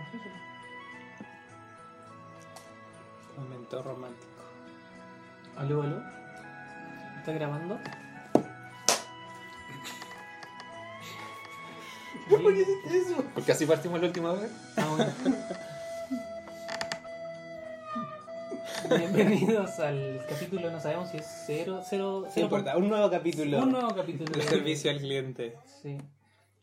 Momento romántico. Aló, aló. ¿Está grabando? ¿Por qué hiciste eso? Porque así partimos la última vez. Ah, bueno. Bienvenidos al capítulo, no sabemos si es cero, cero, No cero importa, un nuevo capítulo. Un nuevo capítulo. de servicio al cliente. Sí.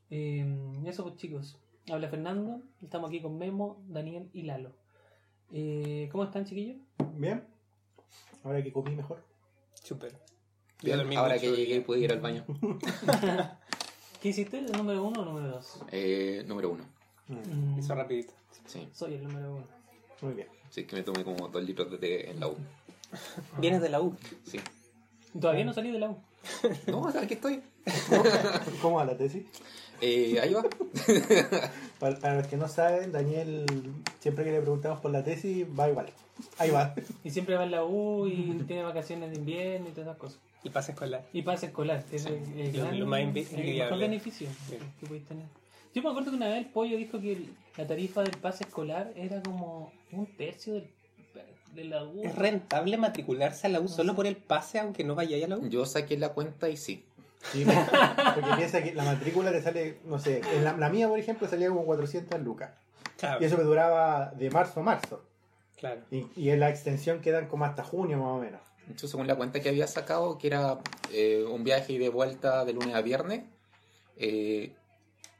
Eh, eso pues chicos. Habla Fernando. Estamos aquí con Memo, Daniel y Lalo. Eh, ¿Cómo están chiquillos? Bien. Ahora que comí mejor. Súper. Ahora que y- llegué pude ir al baño. ¿Qué hiciste? ¿El número uno o el número dos? Eh, número uno. Mm, Hizo rapidito. Sí, soy el número uno. Muy bien. sí, que me tomé como dos litros de té en la U. Vienes de la U. Sí. Todavía no salí de la U. No, aquí estoy. ¿Cómo va la tesis? Eh, ahí va. Para, para los que no saben, Daniel, siempre que le preguntamos por la tesis, va igual. Ahí va. Y siempre va en la U y tiene vacaciones de invierno y todas esas cosas. Y pasa escolar. Y pase escolar, que es el, el Lo- gran- lo más el mejor beneficio que podéis tener. Yo me acuerdo que una vez el pollo dijo que el- la tarifa del pase escolar era como un tercio del, de la U. ¿Es rentable matricularse a la U solo por el pase aunque no vayáis a la U? Yo saqué la cuenta y sí. Sí, porque piensa que la matrícula te sale, no sé, en la, la mía, por ejemplo, salía como 400 lucas. Claro. Y eso me duraba de marzo a marzo. Claro. Y, y en la extensión quedan como hasta junio más o menos. Yo según la cuenta que había sacado, que era eh, un viaje y de vuelta de lunes a viernes, eh,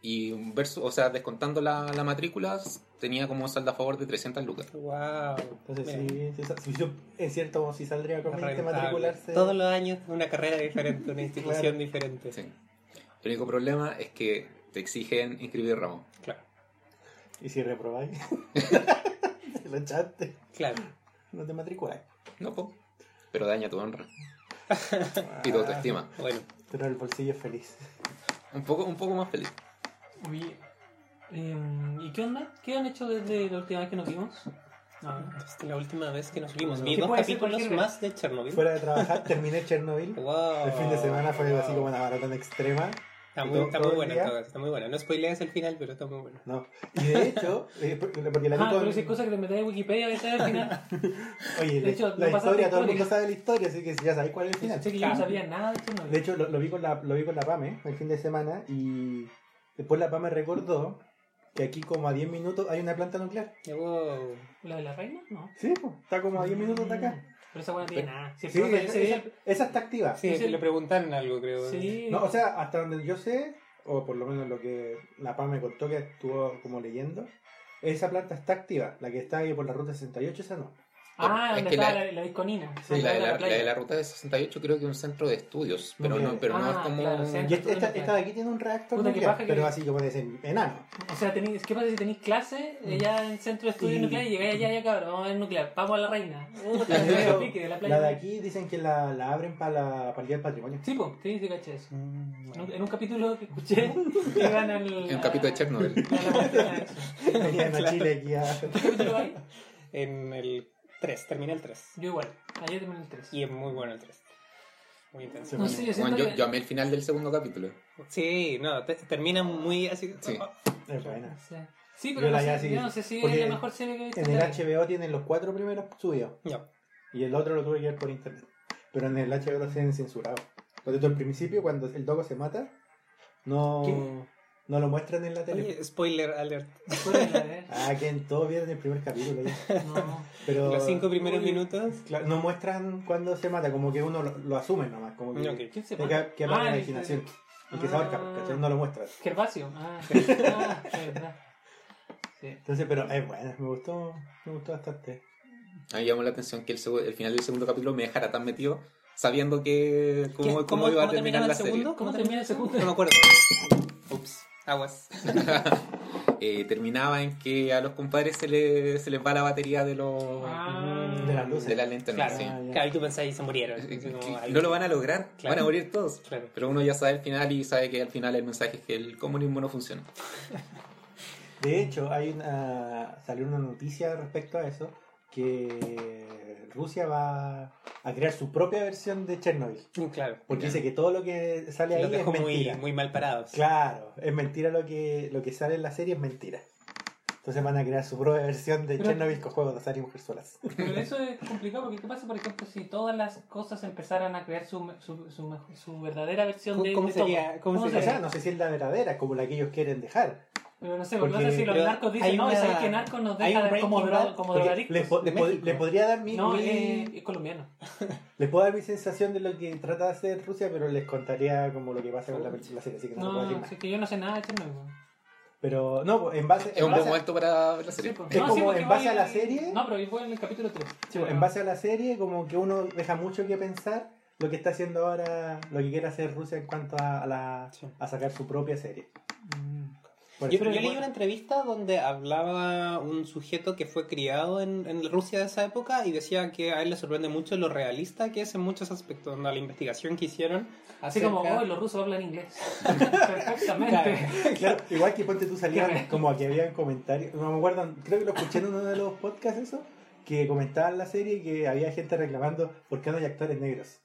y versus, o sea, descontando la, la matrícula, tenía como saldo a favor de 300 lucas. Wow. Entonces Mira, sí, sí, sí, sí, es cierto, si saldría conveniente rentable. matricularse. Todos los años una carrera diferente, una institución Claro. diferente. Sí. El único problema es que te exigen inscribir ramo. Claro. Y si reprobáis, lo echaste, Claro. no te matriculáis. No, po. Pero daña tu honra y tu autoestima. Bueno, Pero el bolsillo es feliz. Un poco, un poco más feliz. Oye, em, ¿y qué onda? ¿Qué han hecho desde la última vez que nos vimos? No, esta es la última vez que nos vimos. Vi ¿Qué dos capítulos más de Chernobyl. Fuera de trabajar, terminé Chernobyl. Wow. El fin de semana fue así como una maratón extrema. Está muy, está muy el buena, todo está muy buena. No spoilees el final, pero está muy buena. No. Y de hecho, eh, porque la vi Ah, con- pero si es cosa que te metes en Wikipedia y al final. Oye, de la, hecho, la no historia, todo el mundo sabe la historia, así que ya sabéis cuál es el final. Sé que yo no sabía nada de. No. De hecho, lo, lo vi con la, lo vi con la PAME el fin de semana y después la PAME recordó que aquí como a 10 minutos hay una planta nuclear. Wow. ¿La de la reina? No. Sí, pues, está como a 10 minutos de acá. Pero esa buena no tiene nada. Si el Sí, profe esa, ese esa- esa está activa. Sí, le preguntaron algo, creo. Sí. No, o sea, hasta donde yo sé, o por lo menos lo que la PAME me contó que estuvo como leyendo, esa planta está activa. La que está ahí por la ruta 68, esa no. Ah, Es donde que la- la, la disconina. Sí, la, de la, la de la ruta de 68 creo que es un centro de estudios, pero no, pero no Ah, es como... claro. Y esta, esta- esta de aquí tiene un reactor Puta, nuclear, paja que- pero así como de ese enano. O sea, tenéis, ¿qué pasa si tenéis clase allá en el centro de estudios Y- nucleares y llegáis allá, ya cabrón, vamos a ver nuclear, vamos a la reina. La de, aquí dicen que la, la abren para la para el Día del Patrimonio. Sí, pues, sí, sí, caché eso. Mm, En bueno. un, en un capítulo que escuché, iban al. En un capítulo de Chernobyl. Venían a Chile aquí a... ¿Qué capítulo hay? En el 3, terminé el 3. Yo igual, ayer terminé el 3. Y es muy bueno el 3. Muy intenso. No yo Bueno, yo, que- yo amé el final del segundo capítulo. Sí, no, te- termina muy así. Sí. Es buena. Sí. Sí, pero Yo no sé, sí- yo no sé si porque es la mejor serie que he visto. En el HBO tienen los cuatro primeros subidos Ya. y el otro lo tuve que ver por internet. Pero en el HBO lo tienen censurado. Por eso al principio, cuando el dogo se mata, no, ¿Qué? No lo muestran en la tele. Oye, spoiler alert. Spoiler. Ah, que en todo vieron el primer capítulo ya. No. Pero Los cinco primeros Oye. minutos. claro, no muestran cuando se mata, como que uno lo, lo asume nomás. Como que, Ok. ¿Quién se mata? que Ah, la el- imaginación. El que Ah. se ahorca, ¿cachai? No lo muestra. Gervasio. Ah, ah, es verdad. Sí. Entonces, pero es buena, me gustó, me gustó bastante. A mí llamó la atención que el, el final del segundo capítulo me dejara tan metido sabiendo que cómo, ¿Qué- cómo cómo- iba a terminar la el serie. segundo? ¿Cómo termina el segundo? No me acuerdo. Ups, aguas. Eh, terminaba en que a los compadres se, le, se les va la batería de los Ah. De las luces. de las linternas. Claro, sí. Ah, claro, y tú pensás y se murieron. Eh, como. No lo van a lograr, Claro. van a morir todos. Claro. Pero uno ya sabe el final y sabe que al final el mensaje es que el comunismo no funciona. De hecho, hay una, salió una noticia respecto a eso, que Rusia va a crear su propia versión de Chernobyl. Claro. Porque dice que todo lo que sale ahí Los es dejó muy, mentira. muy mal parados. Claro, es mentira lo que, lo que sale en la serie, es mentira. Entonces van a crear su propia versión de Pero- Chernobyl con juegos de azar y mujerzuelas. Pero eso es complicado porque ¿qué pasa, por ejemplo, si todas las cosas empezaran a crear su, su, su, verdadera versión de, ¿Cómo de sería- todo? cómo O sería? sea, no sé si es la verdadera, como la que ellos quieren dejar. Pero no sé, porque, no sé si los pero narcos dicen, no, ¿sabes que narcos nos deja como, dro- como drogadictos? les, po- les les podría dar mi, No, mi- eh, es colombiano. les puedo dar mi sensación de lo que trata de hacer Rusia, pero les contaría como lo que pasa con la, la serie, así que no, se puede No, decir no, más. es que yo no sé nada de Chernobyl. Pero no, pues, en base, Es en un buen momento para ver la serie. pues. Es como porque en base voy- a la serie. No, pero yo voy en el capítulo 3. sí, pues, en base a la serie, como que uno deja mucho que pensar lo que está haciendo ahora, lo que quiere hacer Rusia en cuanto a, a la, Sí. a sacar su propia serie. Por Yo, yo leí una entrevista donde hablaba un sujeto que fue criado en, en Rusia de esa época y decía que a él le sorprende mucho lo realista que es en muchos aspectos, ¿no? la investigación que hicieron. Así como, acerca- oh, los rusos hablan inglés. Perfectamente. Claro, igual que ponte tú re- como que habían comentarios, no me acuerdo, creo que lo escuché en uno de los podcasts eso, que comentaban la serie y que había gente reclamando por qué no hay actores negros.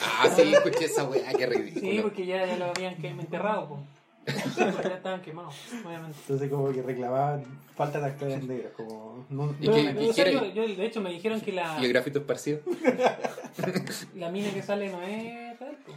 Ah, sí, escuché esa weá, qué Sí, ridículo. porque ya, ya lo habían que- enterrado, pues. Ya estaban quemados, obviamente. Entonces como que reclamaban falta de actores negros, como no, ¿Y qué- yo, yo, de hecho, me dijeron que la, Y el grafito esparcido. la mina que sale no es real, po.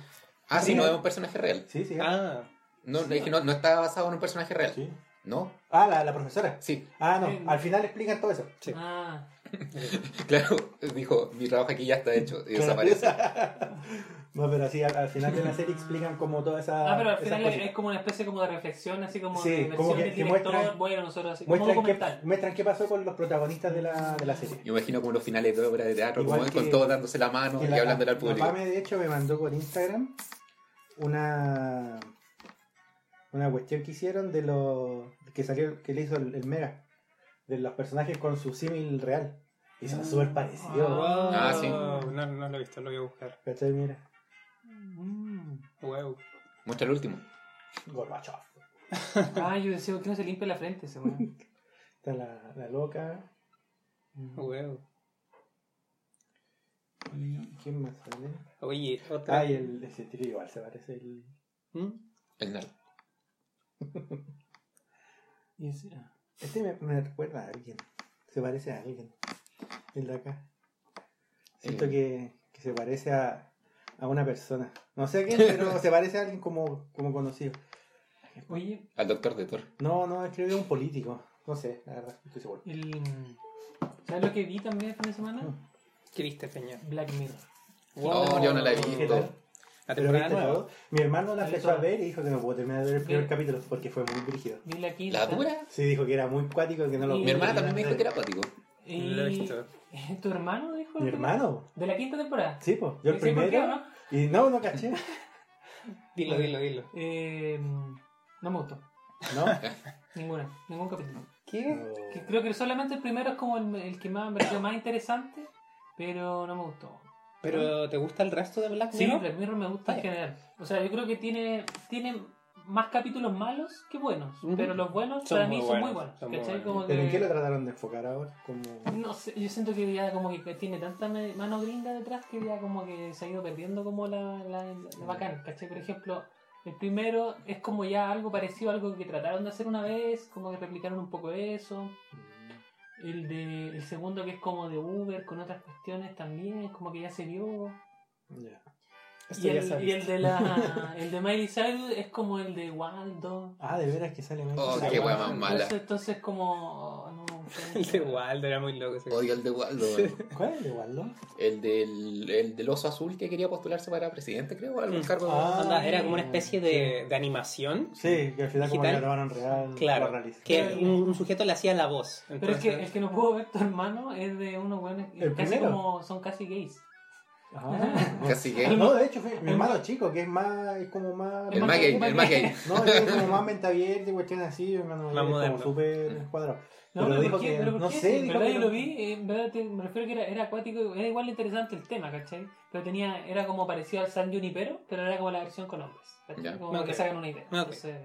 Ah, sí, no es un personaje real. Sí, sí. Ah, No, le dije, no, no está basado en un personaje real. sí. ¿No? Ah, la, la profesora. Sí, Ah, no, Sí. al final explican todo eso. Sí. Ah, claro. Dijo, mi trabajo aquí ya está hecho. Y desaparece. no, pero sí, al, al final de la serie explican como toda esa... ah, pero al esas final es como una especie como de reflexión, así como Sí, de como que- del director, muestran- bueno, nosotros así, como Muestran qué, muestran qué pasó con los protagonistas de la, de la serie. Yo imagino como los finales de obra de teatro, Igual como que- con todos dándose la mano y la- hablándole al público. Pame, de hecho, me mandó por Instagram una una cuestión que hicieron de los que salió que le hizo el, el Mega de los personajes con su símil real y son súper parecidos wow. Ah, sí. No, no lo he visto, lo voy a buscar. ¿cachai? mira Mm. Wow. Muestra el último. Gorbachev Ah, yo decía, ¿por qué no se limpia la frente ese weón? está la, la loca Wow. y ¿quién más sale? Oye, otra. ah y el ese tío igual se parece el ¿Mm? El nerd. Y ese- ah. Este me, me recuerda a alguien se parece a alguien el de acá siento Sí. que, que se parece a, a una persona no sé a quién pero se parece a alguien como, como conocido Oye, Al doctor de Thor. No, no, es que era un político. No sé, la verdad, estoy seguro. el... ¿sabes lo que vi también el fin de semana? ¿Qué viste, Peña? Black Mirror. No, yo no la he ¿Qué visto. La. Mi hermano la empezó a ver y dijo que no pudo terminar de ver el primer capítulo porque fue muy dirigido. Vi la quinta. ¿La dura? Sí, dijo que era muy cuático que no lo Y- Mi hermana también me dijo que era acuático. Y... No lo he visto. ¿Tu hermano dijo? ¿Mi hermano? ¿De la quinta temporada? Sí, pues. Yo el ¿Sí, por primero. qué, o no? Y no, no caché. Dilo, dilo, dilo. Eh, no me gustó. ¿No? Ninguna. Ningún capítulo. ¿Qué? Que creo que solamente el primero es como el, el que más me pareció más interesante, pero no me gustó. ¿Pero te gusta el resto de Black Sí, Mirror? Black Mirror me gusta en general. O sea, yo creo que tiene, tiene más capítulos malos que buenos, pero los buenos Son para mí son muy buenos, son muy ¿cachai? buenos. Como ¿Pero en qué lo trataron de enfocar ahora? Como... No sé, yo siento que ya como que tiene tanta mano gringa detrás que ya como que se ha ido perdiendo como la, la, la bacán, ¿cachai? Por ejemplo, el primero es como ya algo parecido a algo que trataron de hacer una vez, como que replicaron un poco eso. El de el segundo que es como de Uber con otras cuestiones también, como que ya se vio. Ya. Esto Y ya se el, y el de la el de Miley Cyrus es como el de Waldo. Ah, de veras que sale mal. Oh, Sí, qué bueno. wea más mala. Entonces, entonces como oh, no, El de Waldo era muy loco. ese. Odio el de Waldo. ¿Cuál es el de Waldo? El del, el del oso azul que quería postularse para presidente, creo, o algún Mm. cargo. Ah. Onda, era como una especie de, de animación. Sí, que al final como que Digital. grabaron real. Claro. Que un, un sujeto le hacía la voz. Pero es que el que no puedo ver tu hermano es de unos buenos ¿El casi primero? como son casi gays. Ah. Casi gay. No, de hecho, fue mi hermano chico, que es más, es como más... El más gay, el más gay. No, es como más mente abierta y cuestiones así, mi hermano Más es como moderno. súper cuadrado. No, Pero pero, dijo que- ¿Pero no qué? sé, En dijo verdad que yo no- lo vi, en verdad te- me refiero que era, era acuático, era igual interesante el tema, ¿cachai? Pero tenía, era como parecido al San Junipero, pero era como la versión con hombres. Como Ok. que sacan una idea. Ok. Entonces,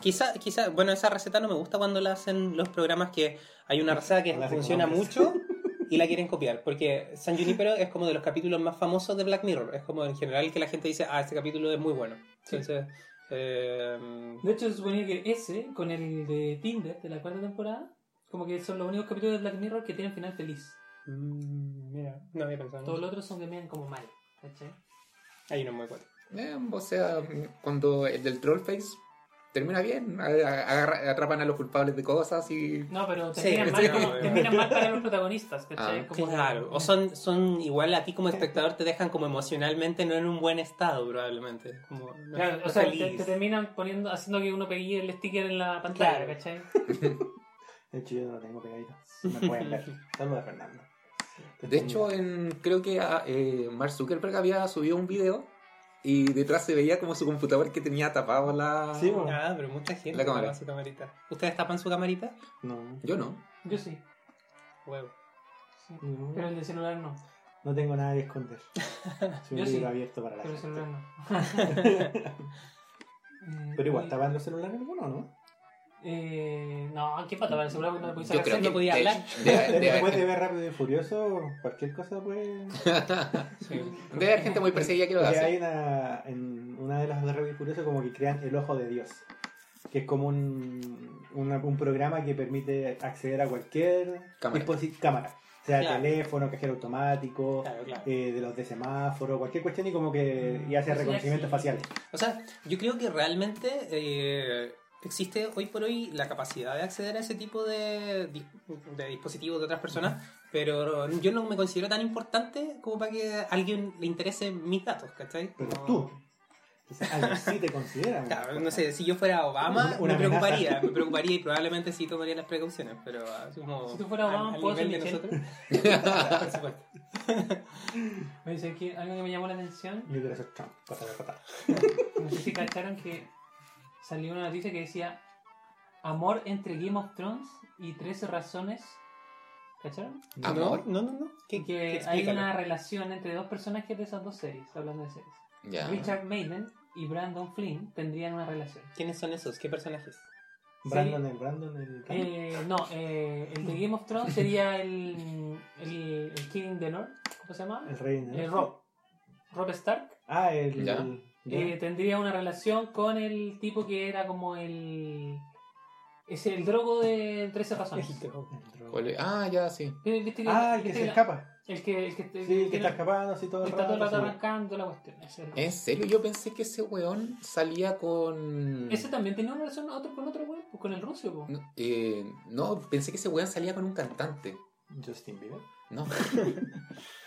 Quizá, quizá, bueno, esa receta no me gusta cuando la hacen los programas que hay una receta que La funciona mucho y la quieren copiar. Porque San Junipero es como de los capítulos más famosos de Black Mirror. Es como en general que la gente dice, ah, este capítulo es muy bueno. Sí. Entonces, eh, de hecho se suponía que ese, con el de Tinder de la cuarta temporada, Como que son los únicos capítulos de Black Mirror que tienen final feliz. Mm, mira, no había pensado. en Todos los otros son que miran como mal. ¿Cachai? Hay uno muy bueno. Eh, o sea, cuando el del Trollface termina bien, agarra- atrapan a los culpables de cosas y. No, pero Sí, terminan, sí, mal, no, terminan mal para los protagonistas. ¿Cachai? Ah, Como que- Claro, o son, son igual a ti como espectador te dejan como emocionalmente no en un buen estado probablemente. Como, no- Claro, no o sea, te, te terminan poniendo, haciendo que uno pegue el sticker en la pantalla, Claro. ¿cachai? De hecho, yo no lo tengo pegadito. Me pueden ver. Saludos a Fernando. De hecho, en, creo que ah, eh, Mark Zuckerberg había subido un video y detrás se veía como su computador que tenía tapado la. Sí, bueno. Ah, pero mucha gente La cámara. tapa su camarita. ¿Ustedes tapan su camarita? No, Yo no. Yo sí, Huevo. sí. no, Pero el de celular no. no tengo nada que esconder. Soy Yo un sí. libro abierto para la Pero el gente. celular no. Pero igual, y- ¿tapan los celulares alguno no? Eh, no, ¿qué pata? Porque no Yo sacar que. no podía de- hablar. de- de- Después de ver Rápido y Furioso, cualquier cosa puede... Debe haber gente muy perseguida que lo hace. hay una, en una de las de Rápido y Furioso como que crean el ojo de Dios. Que es como un, una- un programa que permite acceder a cualquier Cámara. cámara. Sea Claro. teléfono, cajero automático, Claro, claro. eh, de los de semáforo, cualquier cuestión y como que y hace ya reconocimiento facial. O sea, yo creo que realmente eh, existe hoy por hoy la capacidad de acceder a ese tipo de, de dispositivos de otras personas, pero yo no me considero tan importante como para que a alguien le interese mis datos, ¿cachai? Pero Como- tú, quizás alguien sí te considera. Claro, no sé, si yo fuera Obama Una- una me preocuparía, amenaza. me preocuparía y probablemente sí tomaría las precauciones, pero así como Si tú fueras Obama, al- al ¿puedo nivel ser de Michelle? nosotros. Por supuesto. Me dice que algo que me llamó la atención. Yo quiero ser Trump, patada de patada. No sé si cacharon que salió una noticia que decía amor entre Game of Thrones y 13 razones. ¿Cacharon? Amor. No, no, no, no. ¿Qué, que qué- hay una relación entre dos personajes de esas dos series, hablando de series. Ya. Richard Maiden y Brandon Flynn tendrían una relación. ¿Quiénes son esos? ¿Qué personajes? Brandon, el Brandon, el Eh, no, eh, el de Game of Thrones sería el, el, el King the North, ¿cómo se llama? el rey. ¿no? Eh, Rob. Rob Stark. Ah, el. El-. Eh, tendría una relación con el tipo que era como el. Es el drogo de 13 razones. El drogo. ¿Cuál es? Ah, ya, sí. ¿Viste que- Ah, el que viste se la- escapa. El que, el que, Sí, el que está escapando así todo que el está todo el rato arrancando la cuestión. Ese, era. ¿En serio? Yo pensé que ese weón salía con. Ese también tenía una relación otro, con otro güey, pues, con el ruso. po. No, eh, no, pensé que ese weón salía con un cantante. Justin Bieber. No.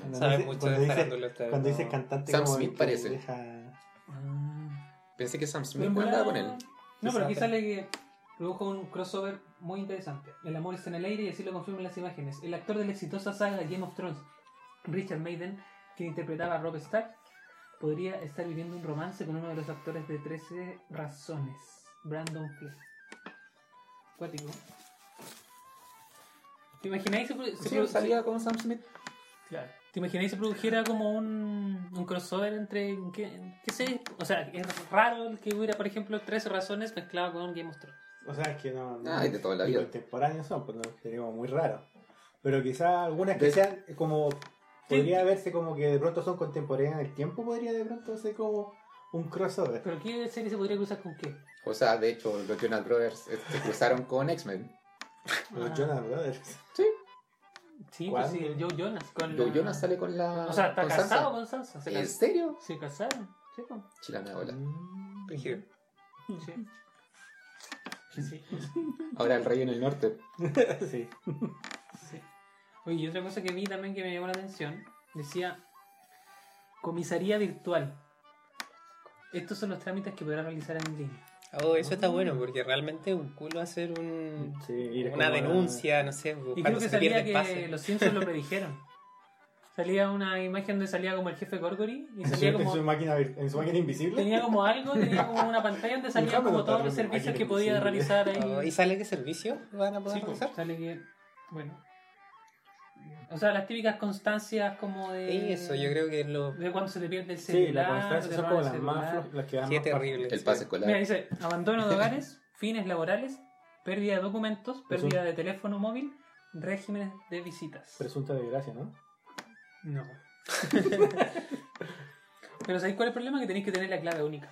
Cuando Sabe dice- mucho cuando de dice- Cuando ¿no? dice cantante, Sam como Smith parece. deja- pensé que Sam Smith andaba con él. No, pero aquí sale que produjo un crossover muy interesante. El amor está en el aire y así lo confirman las imágenes. El actor de la exitosa saga Game of Thrones, Richard Maiden, que interpretaba a Rob Stark, podría estar viviendo un romance con uno de los actores de 13 razones, Brandon Flynn. Cuático. ¿Te imagináis se, se Sí, salía con Sam Smith. Claro. ¿Te imagináis si produjera como un, un crossover entre. ¿qué, qué sé? O sea, es raro el que hubiera, por ejemplo, 13 razones mezclado con Game of Thrones. O sea, es que no. no Ah, y de toda la vida. Contemporáneos son, pues no, sería como muy raro. Pero quizás algunas que De- sean como. Podría verse como que de pronto son contemporáneas en el tiempo, podría de pronto ser como un crossover. ¿Pero qué serie se podría cruzar con qué? O sea, de hecho, los Jonas Brothers eh, se cruzaron con X-Men. Los Ah. Jonas Brothers. Sí, pues ¿Cuándo? sí, el Joe Jonas. Con Joe la- Jonas sale con la. O sea, está con casado Sansa. con Sansa. Se, ¿En cas- serio? se casaron. Sí, pues. Chilame hola. Mm. Sí. Sí. Ahora el rey en el norte. sí. sí. Oye, y otra cosa que vi también que me llamó la atención, decía comisaría virtual. Estos son los trámites que podrás realizar en línea. Oh, eso está bueno, porque realmente un culo hacer un, Sí, una a- denuncia, no sé, Y creo que salía que los Simpsons lo predijeron. Salía una imagen donde salía como el jefe Gorgory y salía en su como máquina, en su máquina invisible. tenía como algo, tenía como una pantalla donde me como todos los servicios que podía invisible. realizar ahí. Oh, ¿Y sale qué servicio van a poder Sí, pues, realizar? sale que bueno. O sea, las típicas constancias como de Eso, yo creo que es lo... de cuando se te pierde el Sí, celular. la constancia te son como las más las que dan Qué más terrible. El sí. pase escolar. Mira, dice abandono de hogares, fines laborales, pérdida de documentos, pérdida de teléfono móvil, regímenes de visitas. Presunta desgracia, ¿no? No. Pero ¿sabéis cuál es el problema? Que tenéis que tener la clave única.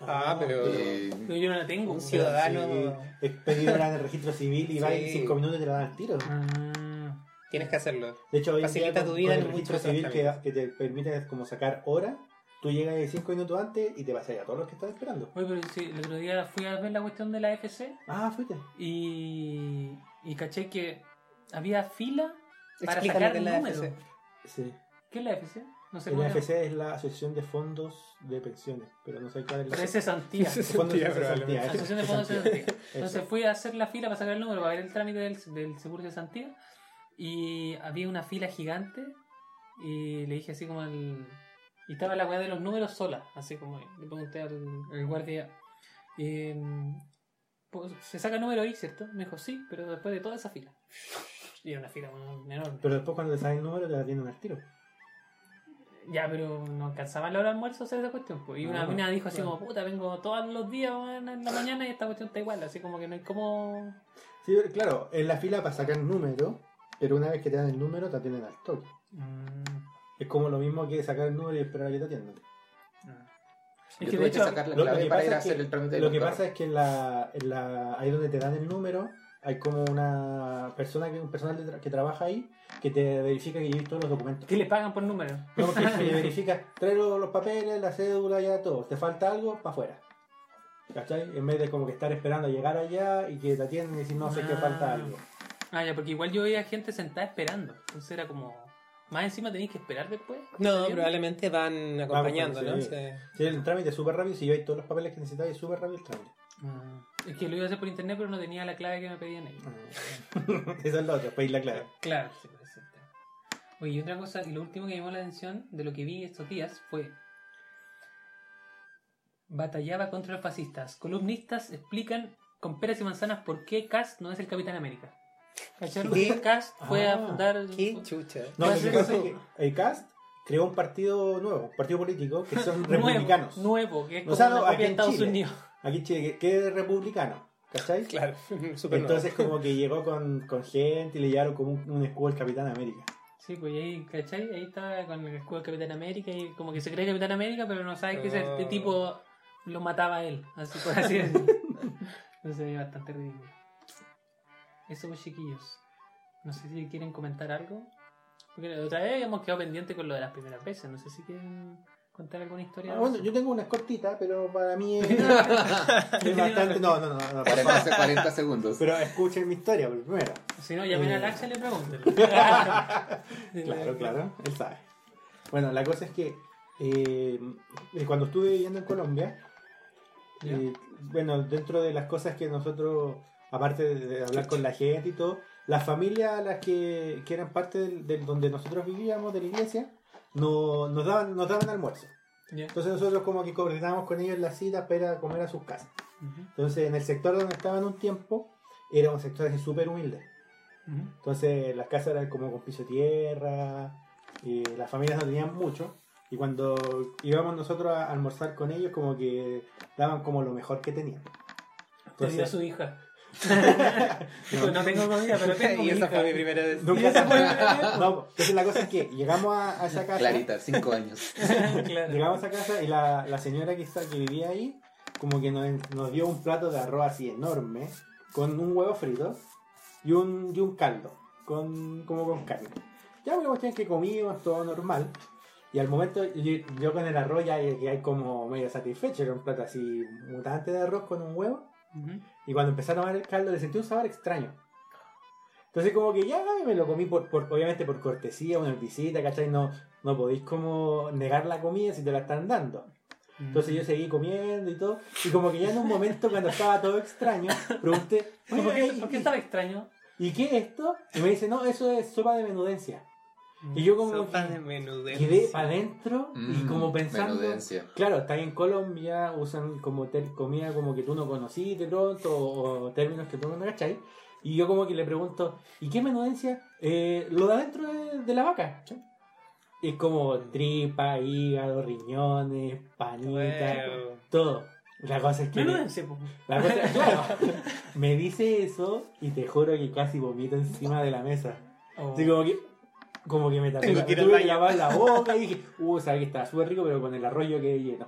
Ah, pero. Eh, Pero yo no la tengo. Un ciudadano- Sí, es pedir el registro civil y va en Sí. 5 minutos y te la dan al tiro. Ah, Tienes que hacerlo. De hecho, hoy Facilita día tu con- vida con en el registro civil que, que te permite como sacar hora, tú llegas 5 minutos antes y te vas a ir a todos los que estás esperando. Oye, pero sí, el otro día fui a ver la cuestión de la FC Ah, fuiste. y, y caché que había fila para Explícame sacar la números. FC. Sí. ¿Qué es la FC? No sé El llama. AFC es la Asociación de Fondos de Pensiones, pero no sé cuál es la Pero es eso, Asociación de Fondos de. Cesantía. Entonces fui a hacer la fila para sacar el número, para ver el trámite del, del seguro de cesantía. Y había una fila gigante. Y le dije así como al. Y estaba la weá de los números sola. Así como le pregunté al, al guardia. eh, pues, ¿Se saca el número ahí, cierto? Me dijo, sí, pero después de toda esa fila. Y era una fila enorme. Pero después cuando te sale el número te la tienen al tiro. Ya, pero no alcanzaba la hora de almuerzo a hacer esa cuestión. Pues. Y una Ah, mina dijo así como, puta, vengo todos los días en la mañana y esta cuestión está igual. Así como que no hay como. Sí, claro, en la fila para sacar número, pero una vez que te dan el número te atienden al toque. Mm, Es como lo mismo que sacar el número y esperar a que te atiendan. ah. yo Es que de que hecho, sacar la Lo, lo que para pasa, ir a es que, hacer el trámite lo que pasa es que en la, en la, ahí donde te dan el número, hay como una persona, que un personal de tra- que trabaja ahí que te verifica que lleves todos los documentos. ¿qué le pagan por número? No, porque verifica, trae los los papeles, la cédula, ya todo. ¿Te falta algo? Para afuera. ¿Cachai? En vez de como que estar esperando a llegar allá y que te atienden y decir, no sé que Ah. falta algo. Ah, ya, porque igual yo veía gente sentada esperando. Entonces era como. Más encima tenéis que esperar después. No, probablemente van acompañando, sí. ¿no? Sí. Sí, el trámite es súper rápido. Si yo hay todos los papeles que necesitas, es súper rápido el trámite. Ah, es que lo iba a hacer por internet, pero no tenía la clave que me pedían ellos. Esa es la otra, pedir la clave. Claro, sí, eso. Oye, y otra cosa, y lo último que me llamó la atención de lo que vi estos días fue. Batallaba contra los fascistas. Columnistas explican con peras y manzanas por qué Cast no es el Capitán América. ¿Cacharon? ¿Qué? Cast fue a Ah, fundar. Qué chucha. No, lo que eso- pasa es que el CAST creó un partido nuevo, un partido político, que son Nuevo, republicanos. Nuevo, que es O como sea, la no, copia aquí en Estados Chile. Unidos. Aquí en Chile, que- que es republicano, ¿cachai? Claro, Entonces como que llegó con, con gente y le llevaron como un, un escudo al Capitán América. Sí, pues ahí, ¿cachai? Ahí está con el escudo del Capitán América y como que se cree Capitán América, pero no sabe que ese- este Oh. tipo lo mataba a él, así por así decirlo. Entonces es bastante ridículo. Eso pues chiquillos. No sé si quieren comentar algo. Porque la otra vez habíamos quedado pendiente con lo de las primeras veces. No sé si quieren contar alguna historia. Ah, bueno, yo tengo una cortita, pero para mí es, es bastante... No, no, no, no, 40, 40 segundos. Pero escuchen mi historia por primero. Si no, llamen Eh. al Axel y pregúntenle. Claro, claro, él sabe. Bueno, la cosa es que eh, eh, cuando estuve viviendo en Colombia, eh, bueno, dentro de las cosas que nosotros, aparte de, hablar con la gente y todo, las familias a las que, que eran parte del, del- donde nosotros vivíamos, de la iglesia, no, nos, daban, nos daban almuerzo. Entonces nosotros como que coordinábamos con ellos la cita para ir a comer a sus casas. Entonces en el sector donde estaban un tiempo, era un sector súper humilde. Entonces las casas eran como con piso de tierra, y las familias no tenían mucho. Y cuando íbamos nosotros a almorzar con ellos, como que daban como lo mejor que tenían. Te dio Entonces, su hija. Dijo, no tengo comida, pero tengo y mi esa fue mi primera vez. nunca esa fue- no, entonces la cosa es que llegamos a, a esa casa, Clarita, 5 años. claro. llegamos a esa casa y la, la señora que, está, que vivía ahí, como que nos, nos dio un plato de arroz así enorme, con un huevo frito y un, y un caldo, con, como con carne. Ya una cuestión que comimos, todo normal. Y al momento, yo, yo con el arroz ya quedé como medio satisfecho. Era un plato así mutante de arroz con un huevo. Ujú. Y cuando empecé a tomar el caldo le sentí un sabor extraño. Entonces como que ya me lo comí por, por- obviamente por cortesía, una visita, ¿cachai? No, no podéis como negar la comida si te la están dando. Entonces yo seguí comiendo y todo. Y como que ya en un momento cuando estaba todo extraño, pregunté, ¿Por qué, "Oye, por qué ¿y- estaba extraño? ¿y qué es esto? Y me dice, no, eso es sopa de menudencia. Y yo como Sopa que de quedé para adentro y Mm, como pensando... menudencia. Claro, está en Colombia, usan como ter- comida como que tú no conociste pronto o, o términos que tú no cachai. Y yo como que le pregunto, ¿y qué menudencia? Eh, lo de adentro de, de la vaca. Es como tripa, hígado, riñones, panita, Bueno. todo. La cosa es que... Po. La cosa, claro, me dice eso y te juro que casi vomito encima de la mesa. Oh. Así como que... como que me tapé Tengo la, tuve que lavar la boca y dije, uh, sabía que estaba súper rico, pero con el arroyo quedé lleno.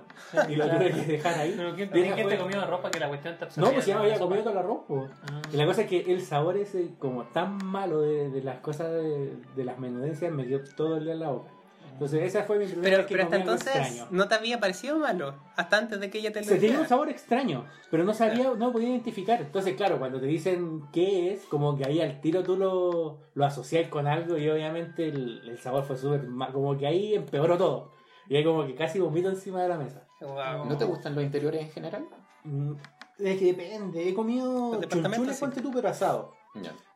Y lo tuve que dejar ahí. Pero ¿quién, Y esa ¿quién fue- te comió ropa que la cuestión está No, pues ya me la había comido todo el arroz. po. Ah. Y la cosa es que el sabor ese, como tan malo de, de las cosas de, de las menudencias, me quedó todo el día en la boca. Entonces, esa fue mi primera Pero, vez que pero hasta comí algo entonces extraño. no te había parecido malo. Hasta antes de que ella te lo Se tenía un sabor extraño, pero no sabía, no podía identificar. Entonces, claro, cuando te dicen qué es, como que ahí al tiro tú lo, lo asocias con algo y obviamente el, el sabor fue súper mal, como que ahí empeoró todo. Y ahí como que casi vomito encima de la mesa. Wow. ¿No te gustan los interiores en general? Mm, Es que depende, he comido chunchules, ponte tú, pero asado.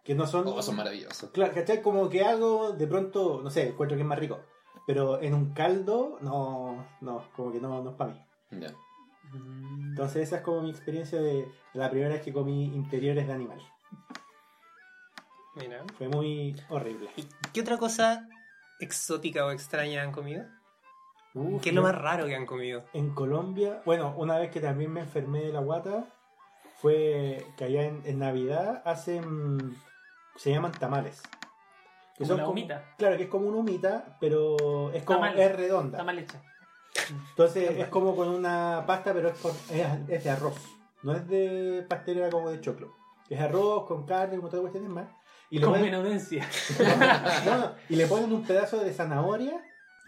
Que no son... Oh, son maravillosos. Claro, ¿cachai? Como que algo de pronto, no sé, encuentro que es más rico. Pero en un caldo, no, no, como que no, no es para mí. Entonces esa es como mi experiencia de la primera vez que comí interiores de animal. Mira. Fue muy horrible. ¿Qué otra cosa exótica o extraña han comido? Uf, ¿Qué es lo más raro que han comido? En Colombia, bueno, una vez que también me enfermé de la guata, fue que allá en, en Navidad hacen, se llaman tamales. Que Como la humita. Claro, que es como una humita, pero es como, es redonda. Está mal hecha. Entonces es como con una pasta, pero es, con- es, es de arroz. No es de pastelera como de choclo. Es arroz con carne, con otras cuestiones más. Y Con ponen, menudencia. no, no, y le ponen un pedazo de zanahoria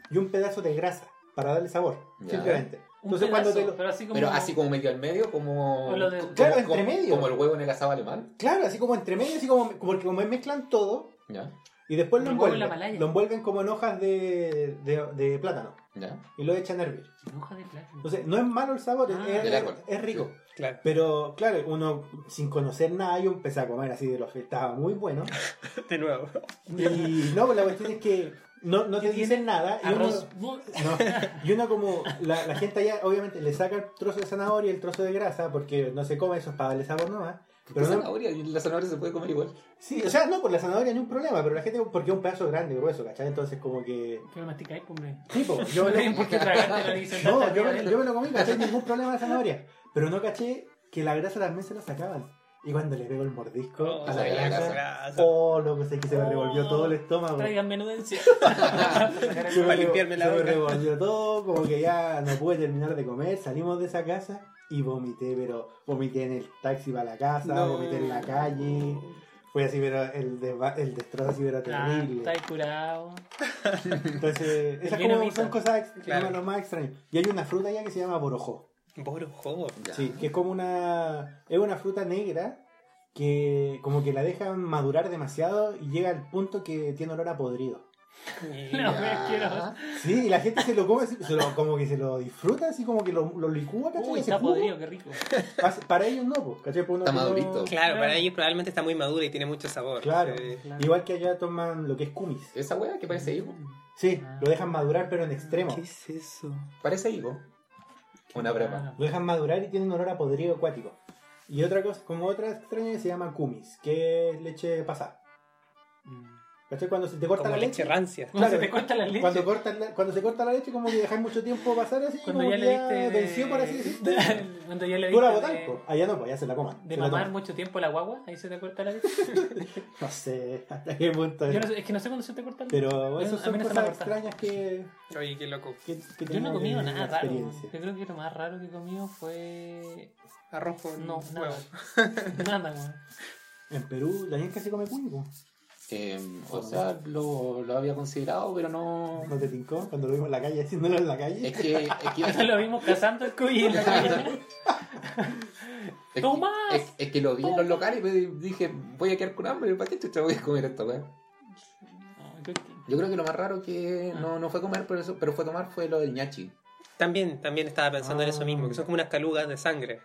y un pedazo de grasa para darle sabor. Ya. Simplemente. Entonces cuando te pedazo, lo- pero así como... Pero así como medio al medio, como. De- como- Claro, como- entre medio. Como el huevo en el asado alemán. Claro, así como entre medio, así como porque como mezclan todo Ya. Y después lo en envuelven. Lo envuelven como en hojas de, de, de plátano Ya. y lo echan a hervir. Hoja de plátano. Entonces, no es malo el sabor, Ah. es, es rico. Claro. Pero claro, uno sin conocer nada, yo empecé a comer así de los que estaba muy bueno. De nuevo. Y no, pues la cuestión es que no, no te ¿Qué dicen nada. Y uno, no, y uno como la, la gente allá obviamente le saca el trozo de zanahoria y el trozo de grasa porque no se come eso es para darle sabor nomás. Pero la no, zanahoria, la zanahoria se puede comer igual. sí, o sea, no, por la zanahoria ni un problema, pero la gente porque es un pedazo grande, grueso, ¿cachai? Entonces como que... Que lo masticáis, pues, hombre. Sí, pues, yo No me lo, por qué tragarte la dicen no, tantas yo, me- yo me lo comí, ¿cachai? Ningún problema de zanahoria. Pero no caché que la grasa también se la sacaban. Y cuando le pego el mordisco Oh, a la grasa, grasa. oh, loco, sé que se me revolvió todo el estómago. Traigan menudencia. Para limpiarme la se me boca. revolvió todo, como que ya no pude terminar de comer. Salimos de esa casa y vomité, pero vomité en el taxi para la casa, No. vomité en la calle. Fue así, pero el, desba- el destrozo así era Ah, terrible. estáis curado. Entonces, esas como son cosas ex- Claro. lo más extrañas. Y hay una fruta ya que se llama borojó. Borojo. Ya. Sí, que es como una. Es una fruta negra que como que la dejan madurar demasiado y llega al punto que tiene olor a podrido. No, me quiero. Sí, y la gente se lo come, se lo, como que se lo disfruta, así como que lo, lo licúa, ¿cachai? Uy, está jugo. podrido, qué rico. Pa- Para ellos no, pues, ¿cachai? Uno Está que no- madurito. Claro, para ellos probablemente está muy madura y tiene mucho sabor. Claro. Sí. Claro. Igual que allá toman lo que es kumis. Esa wea que parece higo. Sí, Ah. lo dejan madurar pero en extremo. ¿Qué es eso? Parece higo. Una. Ah, Lo dejan madurar y tiene un olor a podrido acuático. Y otra cosa, como otra extraña que se llama kumis, que es leche pasada. ¿Cachai? Cuando se te corta Como la leche leche. rancia. Cuando Claro, se te corta la leche. Cuando, la- cuando se corta la leche, como que dejáis mucho tiempo pasar así, Cuando como ya le diste. de- venció, por así decirlo. Cuando ya le Tú la diste. de- po. Allá no, pues ya se la coman. De la mamar mucho tiempo la guagua, ahí se te corta la leche. No sé hasta qué punto Yo es. no sé, es que no sé cuándo se te corta la leche. Pero mí son no cosas extrañas que, Oye, qué loco. que, que Yo no he comido nada la raro. Yo creo que lo más raro que he comido fue. Arroz con No, nada. huevo. Nada, weón. En Perú, la gente se come cuy, po. Eh, o sea, lo, lo había considerado, pero no. ¿No te tincó cuando lo vimos en la calle, haciéndolo en la calle? Es que. Es que, lo vimos cazando el cuy en la calle. es que, es- es que lo vi en los locales y me dije, voy a quedar con hambre, ¿para qué chucha voy a comer esto, weón? Yo creo que lo más raro que no, no fue comer, pero, eso, pero fue tomar fue lo del ñachi. También, también estaba pensando en eso mismo, que son como unas calugas de sangre.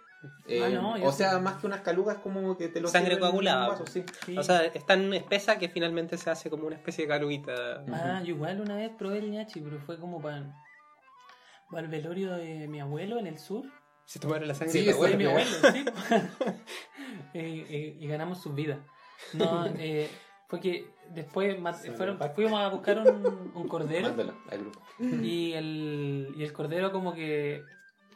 Eh, Ah, no, yo o sea, sí. más que unas calugas, como que te lo Sangre coagulada. vaso, sí. sí. O sea, es tan espesa que finalmente se hace como una especie de caluguita. Ah, yo igual una vez probé el ñachi, pero fue como para, para el velorio de mi abuelo en el sur. Se tomaron la sangre Sí, de Fue de abuelo. mi abuelo, sí. Eh, eh, y ganamos sus vidas. No, eh, fue que después fueron, fuimos a buscar un, un cordero Mándalo al grupo. y el, y el cordero como que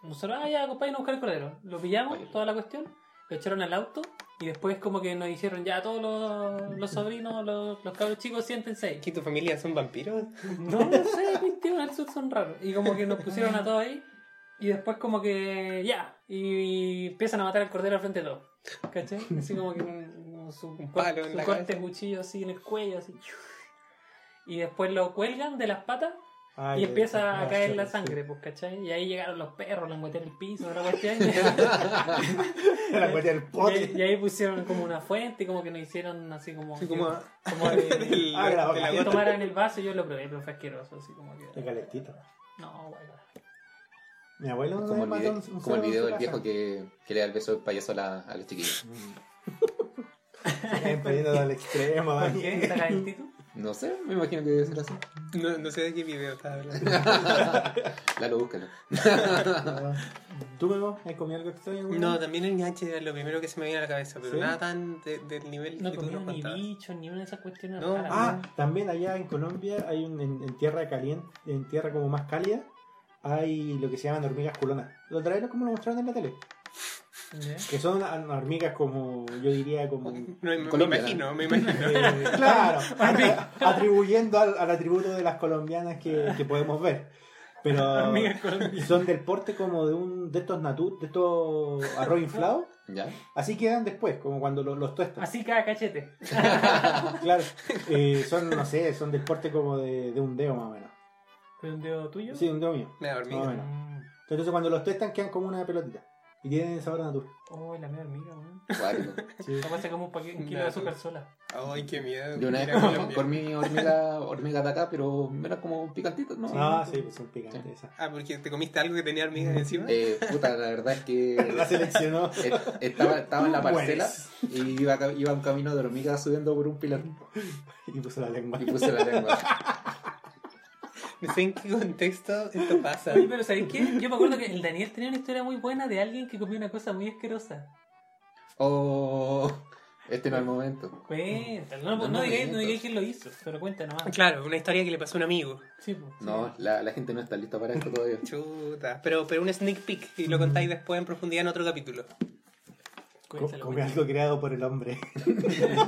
nosotros, ah, ya, acompáñenos a buscar el cordero. Lo pillamos, toda la cuestión, lo echaron al auto Y después como que nos dijeron, ya todos los, los sobrinos, los, los cabros chicos, siéntense ahí. ¿Que tu familia son vampiros? No, no sé, tío, en el sur son raros. Y como que nos pusieron a todos ahí. Y después como que ya. Y empiezan a matar al cordero al frente de todos. ¿Cachai? Así como que un, su, Un palo en su la corte cabeza. cuchillo así en el cuello, así. Y después lo cuelgan de las patas Ay, y empieza a caer sí, la sí. sangre, pues, ¿cachai? Y ahí llegaron los perros, metieron en el piso, cuestión. La cuestión del y, pote. ahí, y ahí pusieron como una fuente y como que nos hicieron así como... Así como, como de, del- Ah, la- de la la que tomaran el vaso y yo lo probé, pero fue asqueroso, así como que... Está calentito. No, bueno. Mi abuelo Como el video, un- un como el video del viejo que, que le da el beso del payaso a, la- a los chiquillos. Siguen poniendo al extremo, ¿Por qué? ¿Está calentito? No sé, me imagino que debe ser así. No, no sé de qué video estás hablando. Lalo, búscalo. ¿Tú, Memo, has comido algo extraño? No, también el ñache era lo primero que se me viene a la cabeza, pero ¿Sí? nada tan de- del nivel No que tú nos ni contabas. bicho, ni una de esas cuestiones No. raras. Ah, también allá en Colombia hay un, en, en tierra caliente, en tierra como más cálida, hay lo que se llaman hormigas culonas. ¿Lo vez como lo mostraron en la tele? ¿Ya? Que son hormigas como, yo diría como... No, me, imagino, me imagino. eh, claro, atribuyendo al, al atributo de las colombianas que, que podemos ver. Pero son del porte como de un de estos natut, de estos arroz inflados. ¿Ya? Así quedan después, como cuando los, los tuestan. Así cada cachete. Claro. Eh, son, no sé, son del porte como de, de un dedo más o menos. ¿Fue un dedo tuyo? Sí, un dedo mío. Me da Más o hormiga. menos. Mm. Entonces cuando los tuestan quedan como una pelotita. Y tienen sabor a natur. Oh, la media hormiga, weón. Cuático. Sí. Como un, paquete, un kilo de azúcar sola. Ay, qué miedo. Yo una vez comí, hormiga, hormiga de acá, pero era como picantito, ¿no? Ah, sí, pues son picantes Sí. esas. Ah, porque te comiste algo que tenía hormigas encima. Eh, puta, la verdad es que La seleccionó. eh, estaba, estaba en la parcela Buenas. y iba, iba un camino de hormigas subiendo por un pilar Y puso la lengua. y puse la lengua. No sé en qué contexto esto pasa. Oye, pero ¿sabéis qué? Yo me acuerdo que el Daniel tenía una historia muy buena de alguien que comió una cosa muy asquerosa. Oh, este no es el momento. Cuéntalo. No, No, no, digáis quién lo hizo, pero cuenta nomás. Claro, una historia que le pasó a un amigo. Sí, pues. No, la, la gente no está lista para esto todavía. Chuta. Pero, pero un sneak peek y lo contáis después en profundidad en otro capítulo. Cuéntalo, Come algo creado por el hombre.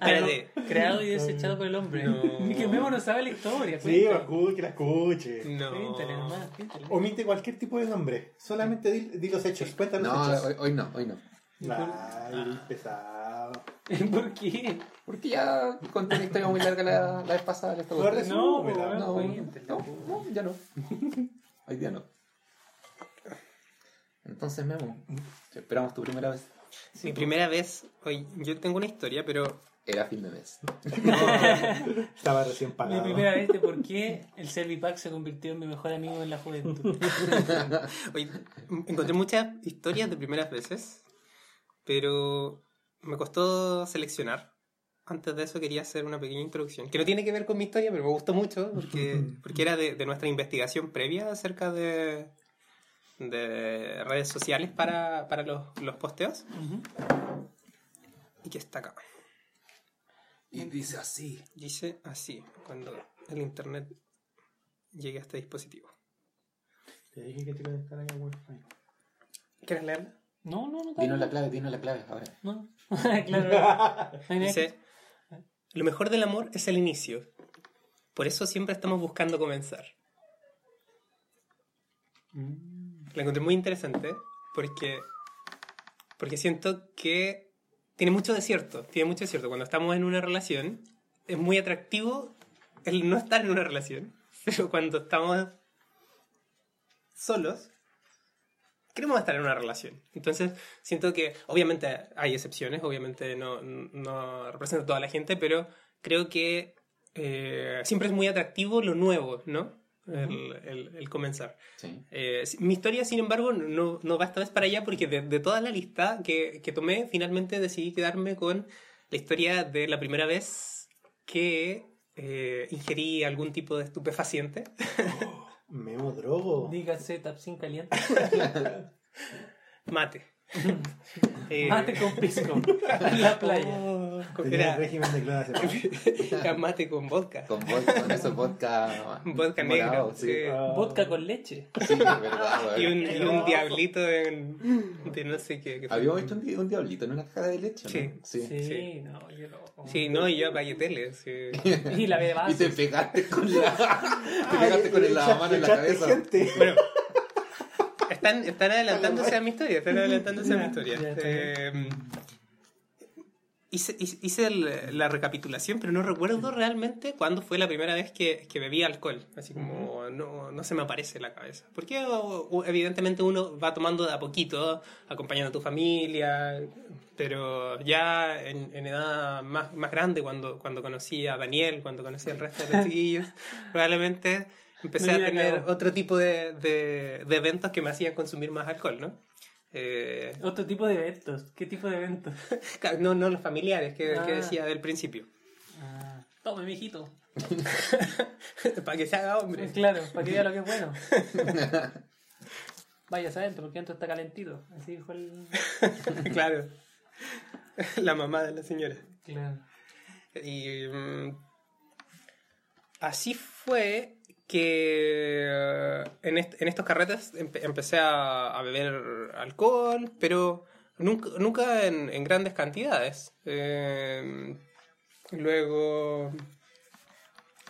Ah, Espérate. creado y desechado por el hombre. No. Que Memo no sabe la historia. Sí, escuche, la escuche. No. Cuéntale nomás, cuéntale. Omite cualquier tipo de nombre. Solamente di, di los hechos. Cuenta los No, hechos. hoy, hoy no, hoy no. Ay, pesado. ¿Por qué? Porque ya conté una historia muy larga la, la vez pasada. No, pues, No, cuéntale. no, no, ya no. Hoy día no. Entonces, Memo, esperamos tu primera vez. Mi primera vez, oye, yo tengo una historia, pero Era fin de mes. Estaba recién Mi pagado. primera vez de por qué el Servipack se convirtió en mi mejor amigo en la juventud. oye, encontré muchas historias de primeras veces, pero me costó seleccionar. Antes de eso quería hacer una pequeña introducción, que no tiene que ver con mi historia, pero me gustó mucho porque, porque era de, de nuestra investigación previa acerca de, de redes sociales para, para los, los posteos. Y que está acá. Y dice así. Dice así, cuando el internet llegue a este dispositivo. Te dije que te ahí a Wi-Fi. ¿Quieres leerla? No, no, no. Dinos la clave, dinos la clave ahora. No. claro. Dice, lo mejor del amor es el inicio. Por eso siempre estamos buscando comenzar. Mm. La encontré muy interesante porque, porque siento que tiene mucho de cierto. Tiene mucho de cierto. Cuando estamos en una relación, es muy atractivo el no estar en una relación. Pero cuando estamos solos, queremos estar en una relación. Entonces, siento que obviamente hay excepciones, obviamente no, no representa a toda la gente, pero creo que eh, siempre es muy atractivo lo nuevo, ¿no? El, el- el comenzar. Sí. Eh, mi historia, sin embargo, no, no va esta vez para allá porque de, de toda la lista que, que tomé, finalmente decidí quedarme con la historia de la primera vez que eh, ingerí algún tipo de estupefaciente. Memo drogo. Dígase Tapsin caliente. Mate. Eh, Mate con pisco. En la playa. oh, era, régimen de clonación. era mate con vodka. Con vodka, con esos vodka. Vodka morado, negro. Sí, sí. Ah. Vodka con leche. Sí, es verdad, Y un, y un diablito en- de no sé qué. fue. Habíamos visto un, un diablito en una caja de leche, ¿no? Sí. Sí, Sí. no, yo no. Sí, no, y yo apagué tele. sí. Y la bebé Y te pegaste con la. te pegaste con el lavamano en la cabeza. gente. Bueno, están, están adelantándose a mi historia. Están adelantándose a mi historia. Eh, hice hice- el- la recapitulación, pero no recuerdo realmente cuándo fue la primera vez que, que bebí alcohol. Así como no, no se me aparece en la cabeza. Porque evidentemente uno va tomando de a poquito, acompañando a tu familia. Pero ya en, en edad más, más grande, cuando, cuando conocí a Daniel, cuando conocí al resto de los chiquillos, probablemente empecé a tener otro tipo de, de, de eventos que me hacían consumir más alcohol, ¿no? Eh, Otro tipo de eventos. ¿Qué tipo de eventos? No, no los familiares que, que Ah. decía del principio. Ah, tome, mijito. Para que se haga hombre. Claro, para que vea lo que es bueno. Vayas adentro, porque adentro está calentito. Así dijo el. claro. La mamá de la señora. Claro. Y mm, así fue que eh, en, est- en estos carretes empe- empecé a, a beber alcohol, pero nunca, nunca en, en grandes cantidades. Eh, luego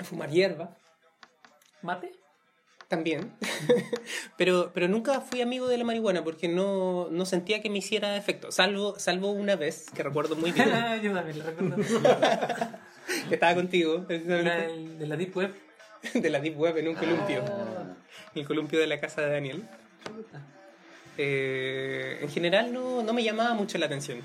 fumar hierba. ¿Mate? También. pero, pero nunca fui amigo de la marihuana porque no, no sentía que me hiciera efecto. Salvo, salvo una vez, que recuerdo muy bien, Yo también lo recuerdo. que estaba contigo, La de la Deep Web. de la Deep Web en un columpio. Ah. El columpio de la casa de Daniel. Eh, en general no, no me llamaba mucho la atención.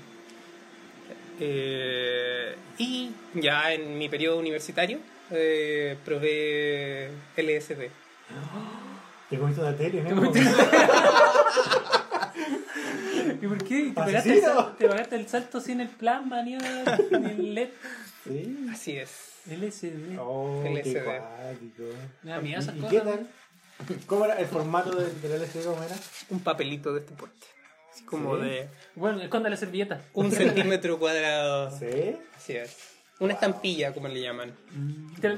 Eh, y ya en mi periodo universitario eh, probé LSD. Te comiste una tele, ¿Te ¿no? ¿Y por qué? ¿Te pegaste, el te el salto sin el plasma ni el, ni el LED? Sí. Así es. LSD. Oh, LSD. qué cuático. Me da miedo ¿Y, esas y cosas. qué tal? ¿Cómo era el formato del, del LCD? ¿Cómo era? Un papelito de este porte. Así como Sí. de Bueno, esconde la servilleta. un centímetro cuadrado. ¿Sí? Así es. Una estampilla, como le llaman. Te,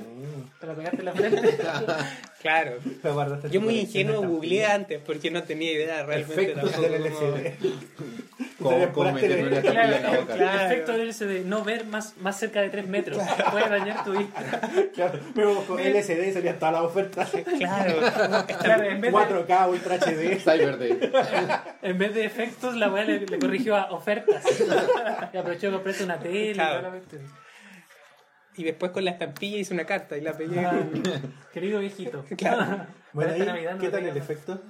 te la pegaste en la frente. Claro. Yo muy ingenuo googleé antes porque no tenía idea realmente Efectos tampoco del LCD. Como, Como meterme una estampilla en la boca. Claro. Efecto del LSD, no ver más, más cerca de 3 metros. Puede dañar tu vista. Claro, me busco LCD y salían todas las ofertas. Claro. Claro, en vez de, 4K, Ultra HD. Cyberday. en vez de efectos, la weá le, le corrigió a ofertas. Y aprovechó que comprarse una tele. y Claro. toda la. Y después con la estampilla hice una carta y la pegué. Ah, Querido viejito. Claro. Bueno, ahí, ¿qué tal el más. efecto?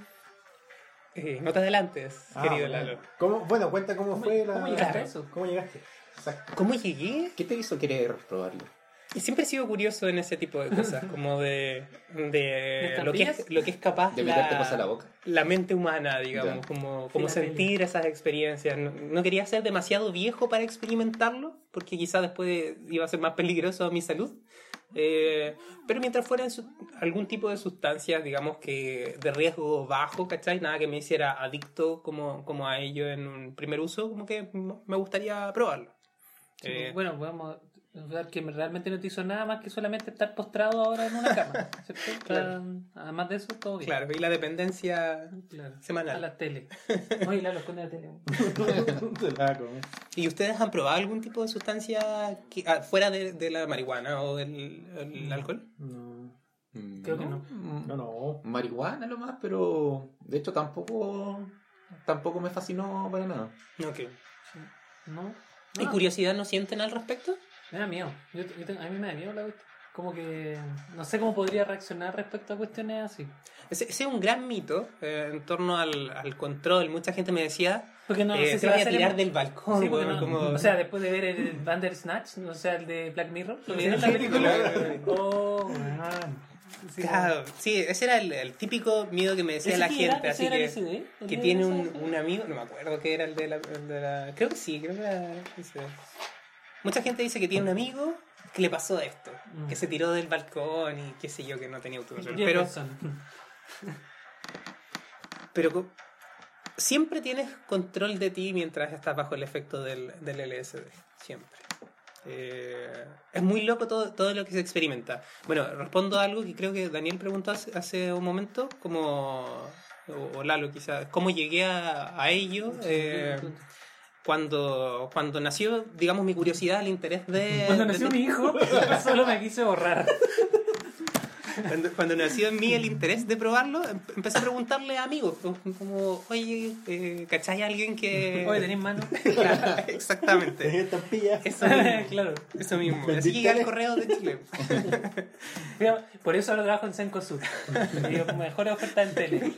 Eh, no te adelantes, Ah, querido bueno. Lalo. ¿Cómo, bueno, cuenta cómo, ¿Cómo- fue la... cómo llegaste a eso? ¿Cómo llegaste? Exacto. ¿Cómo llegué? ¿Qué te hizo querer probarlo? Y siempre he sido curioso en ese tipo de cosas, como de, de lo, que es, lo que es capaz De meterte cosas a la la, boca. la mente humana, digamos, Ya. como, como sentir esas experiencias. No, no quería ser demasiado viejo para experimentarlo, porque quizás después iba a ser más peligroso a mi salud. Eh, pero mientras fueran algún tipo de sustancias, digamos que de riesgo bajo, ¿cachai? Nada que me hiciera adicto como, como a ello en un primer uso, como que me gustaría probarlo. Sí, Eh, pues, bueno, podemos que realmente no te hizo nada más que solamente estar postrado ahora en una cama. ¿cierto? Claro. Además de eso, todo bien. Claro, y la dependencia Claro. semanal. A la tele. Lalo, esconde la tele. Te la comer. ¿Y ustedes han probado algún tipo de sustancia que, ah, fuera de, de la marihuana o del el alcohol? No, Creo que no. no, no. Marihuana lo más, pero de hecho tampoco tampoco me fascinó para nada. Ok. ¿No? ¿Y No, curiosidad no sienten al respecto? Me da miedo. Yo, yo tengo- a mí me da miedo la cuestión. Como que no sé cómo podría reaccionar respecto a cuestiones así. Ese, ese es un gran mito eh, en torno al, al control. Mucha gente me decía, Porque no, no eh, sé te si a tirar emo- del balcón. Sí, weón, no- como... O sea, después de ver el Bandersnatch, o sea, el de Black Mirror, ¿lo vieron la Sí, película? Oh, weón. Sí, Claro, sí, ese era el, el típico miedo que me decía ¿Ese la era? gente. ¿Ese Así era que? ¿El que tiene un, un amigo, no me acuerdo qué era el de la, el de la- Creo que sí, creo que era ese. Mucha gente dice que tiene un amigo que le pasó esto, Mm. que se tiró del balcón y qué sé yo, que no tenía autocontrol. Pero, pero siempre tienes control de ti mientras estás bajo el efecto del, del LSD. Siempre. Eh, es muy loco todo, todo lo que se experimenta. Bueno, respondo a algo que creo que Daniel preguntó hace, hace un momento, como, o, o Lalo quizás, cómo llegué a, a ello. eh, cuando, cuando nació, digamos, mi curiosidad, el interés de... Cuando nació de- mi hijo, solo me quise borrar. Cuando, cuando nació en mí el interés de probarlo, em- empecé a preguntarle a amigos, como- oye, eh, ¿cachai a alguien que...? Oye, ¿tenés mano? Claro, Exactamente. Estampillas. Eso mismo. claro. Eso mismo. Así ¿Vendiste llegué al correo de Chile. Mira, Por eso ahora trabajo en Sencosud. Digo, mejor oferta en tele.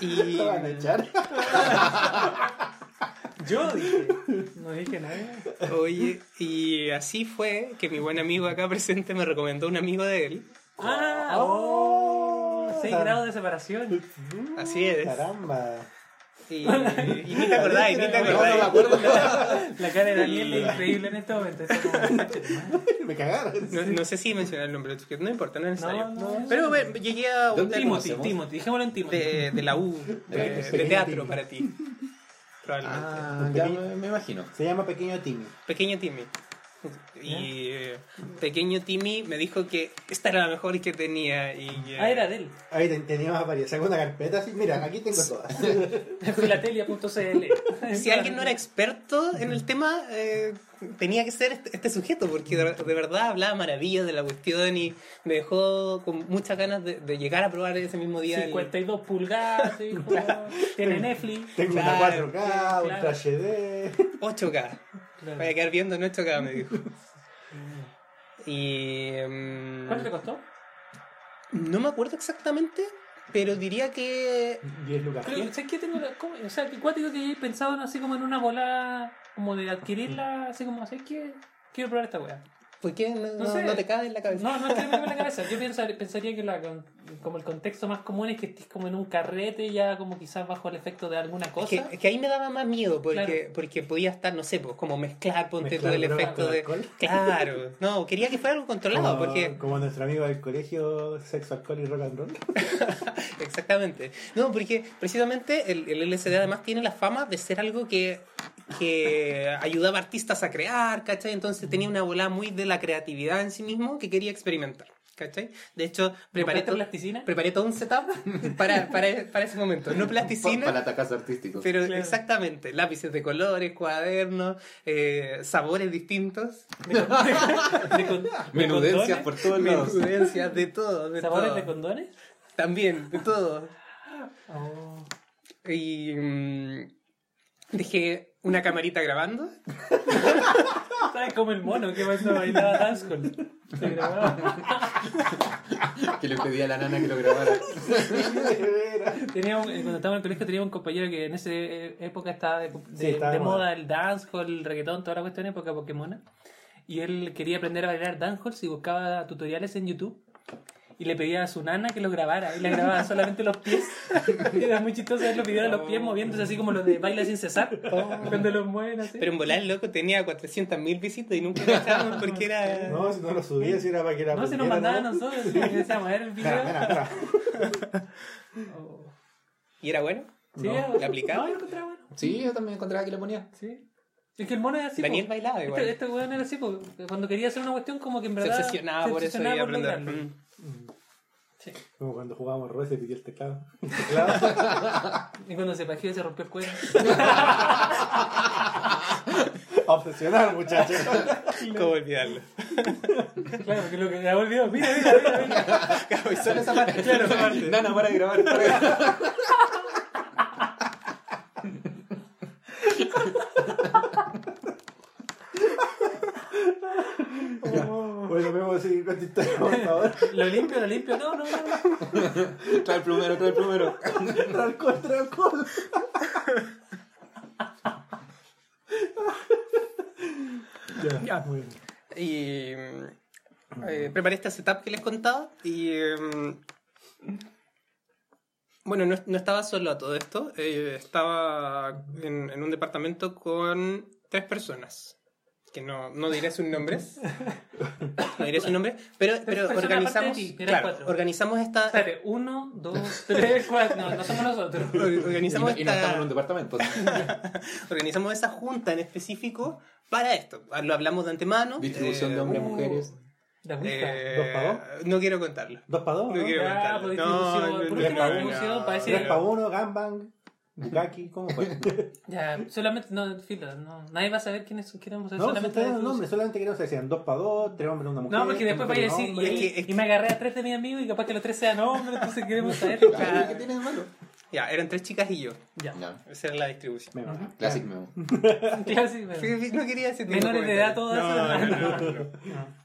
Y Lo van a echar. Yo dije. No dije nada. oye, y así fue que mi buen amigo acá presente me recomendó un amigo de él. Ah, oh, 6 grados de separación. Así es. Caramba. Y, y ni te acordáis, ni te No, no me acordáis. acuerdo. La cara de Daniel es increíble en este momento. Está como, Me cagaron. No, no sé si mencionar el nombre, que no importa, no es necesario. No, no. Pero bueno, llegué a un ¿Dónde tema Timothy? Timothy, dejémoslo en Timothy. de, de la U, de, de teatro para ti. Probablemente. Ah, ya me, me imagino. Se llama Pequeño Timmy. Pequeño Timmy. Y eh, Pequeño Timmy me dijo que esta era la mejor que tenía. Y, eh, Ah, era de él. Ahí ten- teníamos varias. Saco una carpeta así. Mira, aquí tengo todas. Filatelia.cl. Si alguien no era experto en el tema, eh, tenía que ser este, este sujeto, porque de, de verdad hablaba maravillas de la cuestión y me dejó con muchas ganas de, de llegar a probar ese mismo día. el- 52 pulgadas. Tiene Netflix. Tengo Claro, una 4K, claro. Ultra HD. 8K. Claro. Vaya a quedar viendo en 8K, me dijo. Y. ¿Cuánto te costó? no me acuerdo exactamente, pero diría que. 10 lucas. Pero, ¿sabes qué tengo? O sea, que cuático que he pensado en así como en una bola, como de adquirirla, así como, ¿sabes qué? Quiero probar esta weá. ¿Por qué no, No no- sé. no te cae en la cabeza? No, no es que me queme la cabeza. Yo pienso- pensaría que la, como el contexto más común es que estés como en un carrete, ya como quizás bajo el efecto de alguna Es cosa. que, es que ahí me daba más miedo porque, Claro. porque podía estar, no sé, pues como mezclar, ponte Mezclar todo el efecto de. alcohol. Claro, no, quería que fuera algo controlado, como, porque. como nuestro amigo del colegio, sexo, alcohol y rock and roll. Exactamente. No, porque precisamente el, el LSD además tiene la fama de ser algo que, que ayudaba a artistas a crear, ¿cachai? Entonces tenía una bola muy de la creatividad en sí mismo que quería experimentar, ¿cachai? De hecho, preparé, ¿Compraste to- plasticina? preparé todo un setup para, para, para ese momento. No plasticina. Para atacazo artístico. Pero Claro. exactamente, lápices de colores, cuadernos, eh, sabores distintos, Menudencias por todos lados. menudencias, de todo, de ¿Sabores todo. de condones? También, de todo. Oh. Y mm, dejé una camarita grabando. ¿Sabes como el mono que cuando bailaba dancehall? Se grababa. Que le pedí a la nana que lo grabara. Tenía un- eh, cuando estábamos en el colegio teníamos un compañero que en esa eh, época estaba de, de- Sí, estaba de de moda moda. el dancehall, el reggaetón, toda la cuestión época Pokémon. Y él quería aprender a bailar dancehall y buscaba tutoriales en YouTube. Y le pedía a su nana que lo grabara. Y le grababa solamente los pies. Y era muy chistoso ver los videos de los pies moviéndose así como los de baila sin cesar. Cuando los mueven así. Pero en volar loco tenía 400.000 visitas y nunca cachábamos porque era. No, si no lo subía, si era para que era. no, se nos mandaba a nosotros. Y le decíamos, a ver el video. Mira, mira, mira. Oh. ¿Y era bueno? Sí, No. era- ¿Le aplicaba? No, yo lo encontraba bueno. Sí, yo también encontraba que le ponía. Sí. Es que el mono es así. Daniel po. bailaba igual. Este, este weón era así, porque cuando quería hacer una cuestión, como que en Se verdad. obsesionaba se por eso y obsesionaba por aprender. Mm. Sí. Como cuando jugábamos Rose y pidió el teclado. El teclado. Y cuando se pajeó se rompió el cuello. Obsesionado, muchachos. ¿Cómo olvidarlo? claro, que lo que grabó el video. Mira, mira, mira. mira. Y solo esa parte. Claro, esa parte. Nana, para de grabar. para grabar. Ya. Bueno, por favor. Lo limpio, lo limpio. No, no, no. Trae el plumero, trae el plumero. Trae alcohol, trae alcohol. ya, Ya. muy bien. Y mm, eh, preparé este setup que les contaba y mm, bueno, no, no estaba solo a todo esto, eh, estaba en, en un departamento con tres personas que no, no diré sus nombres. No diré sus nombres, pero, pero Persona organizamos, ti, claro, organizamos esta, Espérate, uno, dos, tres, cuatro. No, no somos nosotros. organizamos y, no, y no estamos en un esta, departamento. organizamos esa junta en específico para esto. Lo hablamos de antemano. Distribución de hombres uh, mujeres. La eh, ¿Dos pa' no quiero contarlo. Dos para dos, No ¿no? quiero Ya, contarlo. por No, distribución, no, por no, último, no, distribución, no, para no, decir- Tres para uno, Gangbang, Bukaki, ¿cómo fue? Ya, solamente, no, filo, no, nadie va a saber quiénes queremos ser No, solamente queremos que decían dos para dos, tres hombres, una mujer. No, porque después vaya a decir, y, hombre. Es que- es y me agarré a tres de mis amigos y capaz que los tres sean hombres, entonces queremos saber. Claro, ¿Qué tiene de malo? Ya, eran tres chicas y yo. Ya, Ya, Esa era la distribución. Me va. Classic memo. clásico. No quería ese tipo Menores de edad, todo no, eso. no, no, no.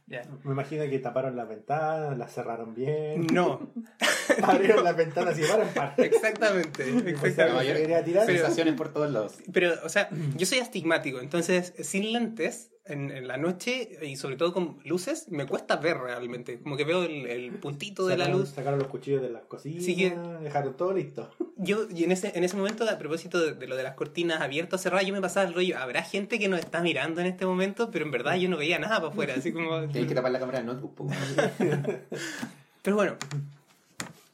Ya. Me imagino que taparon las ventanas, las cerraron bien, No, abrieron las ventanas y llevaron par. exactamente. O sea, exactamente. Sensaciones por todos lados. Pero, o sea, yo soy astigmático, entonces sin lentes, en, en la noche y sobre todo con luces, me cuesta ver realmente. Como que veo el, el puntito de la luz. Sacaron los cuchillos de las cocinas, Sí que- dejaron todo listo. Yo, y en ese, en ese momento, a propósito de, de lo de las cortinas abiertas o cerradas, yo me pasaba el rollo. Habrá gente que nos está mirando en este momento, pero en verdad yo no veía nada para afuera. Así como. Tienes que tapar la cámara del notebook. po. Pero bueno,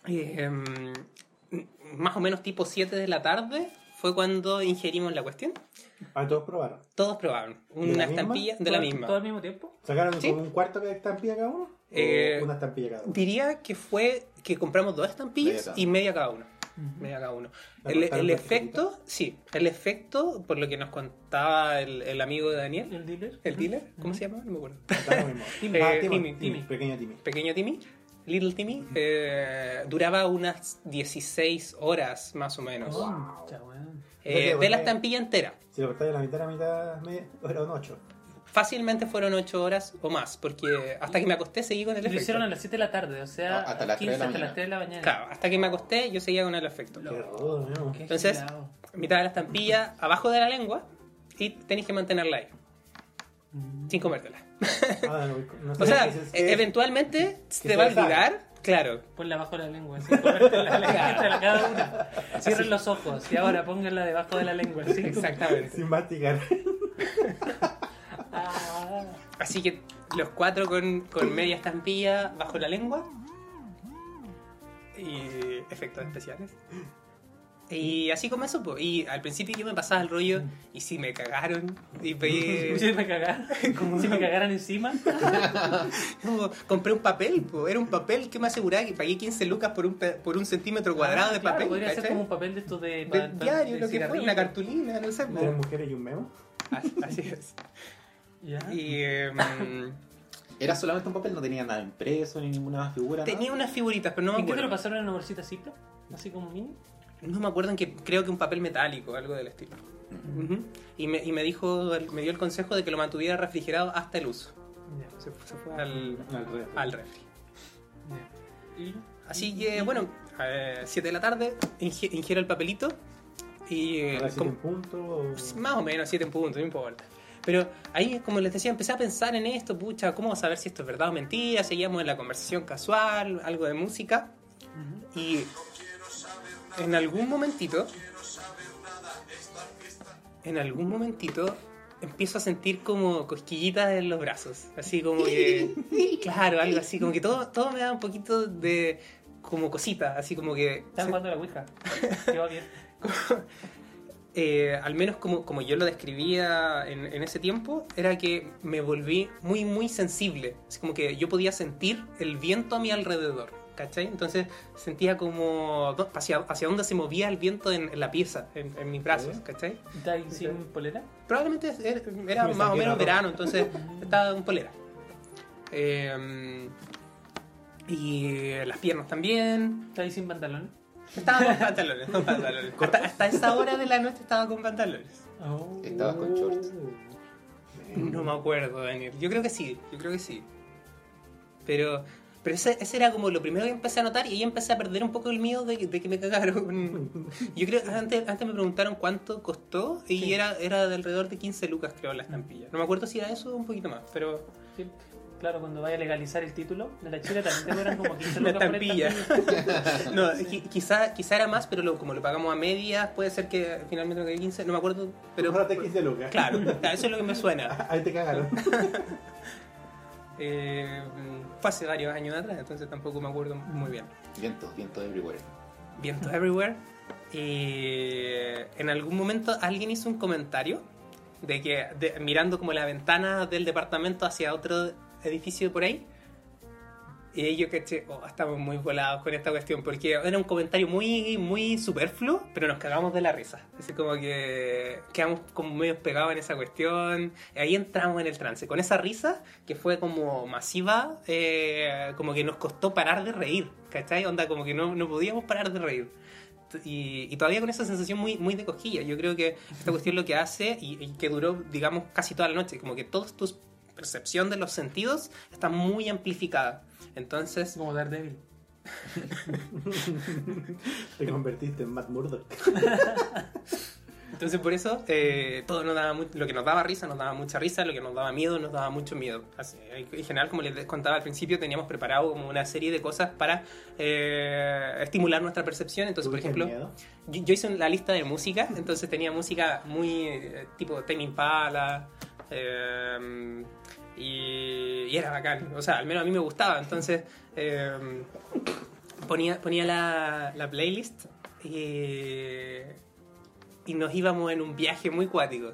eh, em, más o menos tipo 7 de la tarde fue cuando ingerimos la cuestión. Ah, todos probaron. Todos probaron ¿De una misma? estampilla de la ¿Todo- misma. ¿Todo al mismo tiempo? ¿Sacaron Sí. como un cuarto de estampilla cada uno? ¿O Eh, una estampilla cada uno? Diría que fue que compramos dos Media estampillas cada y media cada uno. Media cada uno. El, el efecto, sí, el efecto, por lo que nos contaba el, el amigo de Daniel, ¿El dealer? el dealer, ¿cómo se llama? No me acuerdo. Timmy. Ah, Eh, Timmy, Timmy, Timmy. Pequeño Timmy. Pequeño Timmy, Little Timmy, eh, duraba unas 16 horas más o menos. Weón. Eh, de la estampilla entera. Si lo cortáis a la mitad, a la mitad, media, un 8. Fácilmente fueron 8 horas o más, porque hasta que me acosté seguí con el Lo efecto. hicieron a las 7 de la tarde, o sea, hasta las 3 de la hasta mañana. las 3 de la mañana. Claro, hasta que me acosté yo seguía con el efecto. Qué rudo, ¿no? Qué Entonces, mitad de la estampilla abajo de la lengua y tenéis que mantenerla ahí, sin comértela. Ah, no, no sé, O sea, e- eventualmente te va a sabe. olvidar, claro. Ponla abajo de la lengua, así, comerte la lengua cada una. Cierren los ojos y ahora pónganla debajo de la lengua, así. Exactamente. Sin masticar. Ah. Así que los cuatro con, con media estampilla bajo la lengua. Y efectos especiales. Y así comenzó. po. Y al principio yo me pasaba el rollo y si me cagaron y pedí... Si me cagaran, si me cagaran encima. Como, compré un papel, po. era un papel que me aseguraba que pagué 15 lucas por un, pe- por un centímetro cuadrado Ah, de claro, papel. Podría ser como un papel de estos de. Diario, de lo que fue, una cartulina, no sé. Tres mujeres y un memo. Así, así es. Ya. Y em, Era solamente un papel, no tenía nada impreso ni ninguna figura. tenía unas figuritas, pero no me ¿En qué te lo pasaron en una bolsita Ziploc? Así como mini. No me acuerdo en que creo que un papel metálico, algo del estilo. Ujú. Y, me, y me dijo, me dio el consejo de que lo mantuviera refrigerado hasta el uso. Ya, Se, se fue al, Al refri. al refri. ya. Y. Así que, bueno, 7 de la tarde, ingi- ingiero el papelito y... eh, siete en punto. o- más o menos 7 en punto, no importa. Pero ahí, como les decía, empecé a pensar en esto, pucha, ¿cómo saber si esto es verdad o mentira? Seguíamos en la conversación casual, algo de música. Y en algún momentito, en algún momentito, empiezo a sentir como cosquillitas en los brazos. Así como que, claro, algo así, como que todo, todo me da un poquito de, como cosita, así como que... Están jugando la Ouija. Que va bien. eh, al menos como, como yo lo describía en, en ese tiempo, era que me volví muy, muy sensible. Así como que yo podía sentir el viento a mi alrededor, ¿cachai? Entonces sentía como hacia, hacia dónde se movía el viento en, en la pieza, en, en mis brazos, ¿cachai? ¿Está ahí sin polera? Probablemente era, era Me más o menos verano, entonces estaba en polera. Eh, y las piernas también. ¿Está ahí sin pantalones? Estaba con pantalones, con pantalones. Hasta, hasta esa hora de la noche estaba con pantalones. Oh. Estabas con shorts. No me acuerdo, Daniel. Yo creo que sí, yo creo que sí. Pero, pero ese, ese era como lo primero que empecé a notar y ahí empecé a perder un poco el miedo de, que- de que me cagaron. Yo creo que antes, antes me preguntaron cuánto costó y Sí. era, era de alrededor de 15 lucas, creo, la estampilla. No me acuerdo si era eso o un poquito más, pero Sí. Claro, cuando vaya a legalizar el título de la Chile también te cobran como 15 Una lucas por estampilla. No, qui- quizá, quizá era más, pero lo- como lo pagamos a medias, puede ser que finalmente no quede 15, no me acuerdo, pero... Cómprate 15 lucas. Claro, eso es lo que me suena. Ahí te cagaron. Eh, fue hace varios años atrás, entonces tampoco me acuerdo muy bien. Vientos, vientos everywhere. Viento Everywhere. Y en algún momento alguien hizo un comentario de que de- mirando como la ventana del departamento hacia otro edificio por ahí. Y yo caché, oh, estamos muy volados con esta cuestión, porque era un comentario muy, muy superfluo, pero nos cagamos de la risa. Así como que quedamos como medio pegados en esa cuestión. Y ahí entramos en el trance. Con esa risa, que fue como masiva, eh, como que nos costó parar de reír, ¿cachai? Onda, como que no, no podíamos parar de reír. Y, y todavía con esa sensación muy, muy de cosquilla. Yo creo que esta cuestión lo que hace, y, y que duró, digamos, casi toda la noche, como que toda tu percepción de los sentidos está muy amplificada. Entonces, Como Daredevil. Te convertiste en Matt Murdock. entonces por eso, eh, todo nos daba lo que nos daba risa, nos daba mucha risa, lo que nos daba miedo, nos daba mucho miedo. Así, en general, como les contaba al principio, teníamos preparado como una serie de cosas para eh, estimular nuestra percepción. Entonces, por ¿Tuviste ejemplo, miedo? yo, yo hice la lista de música, entonces tenía música muy eh, tipo Tame Impala eh, y, y era bacán, o sea, al menos a mí me gustaba, entonces eh, ponía, ponía la, la playlist y, y nos íbamos en un viaje muy cuático.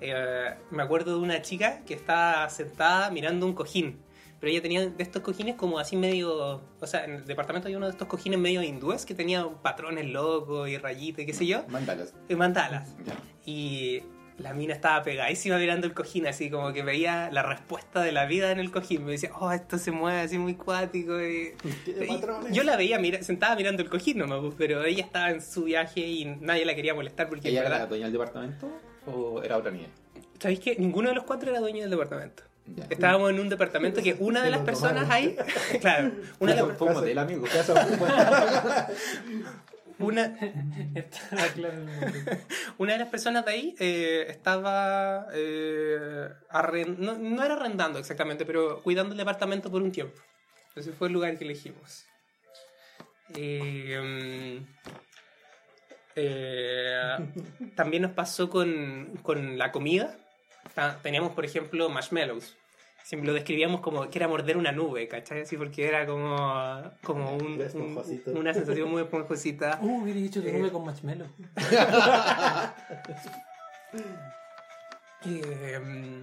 Eh, me acuerdo de una chica que estaba sentada mirando un cojín. Pero ella tenía de estos cojines como así medio... O sea, en el departamento había uno de estos cojines medio hindúes que tenía patrones locos y rayitas y qué sé yo. Mándalas. Y mandalas. Ya. Y la mina estaba pegadísima mirando el cojín, así como que veía la respuesta de la vida en el cojín. Me decía, oh, esto se mueve así muy cuático. Y... Yo la veía mira, sentada mirando el cojín nomás, pues, pero ella estaba en su viaje y nadie la quería molestar porque ¿Ella era la verdad... dueña del departamento o era otra niña? ¿Sabéis que ninguno de los cuatro era dueño del departamento? Ya. Estábamos en un departamento que una de las personas ahí, claro, una de las, Fue una, una de las personas de ahí eh, estaba eh, arren- no, no era arrendando exactamente, pero cuidando el departamento por un tiempo. Ese fue el lugar que elegimos. Eh, mm, eh, también nos pasó con, con la comida. Teníamos, por ejemplo, marshmallows. Siempre lo describíamos como que era morder una nube, ¿cachai? Así porque era como, como un- un- una sensación muy esponjosita. Uh, hubiera dicho que Eh. nube con marshmallow. Eh,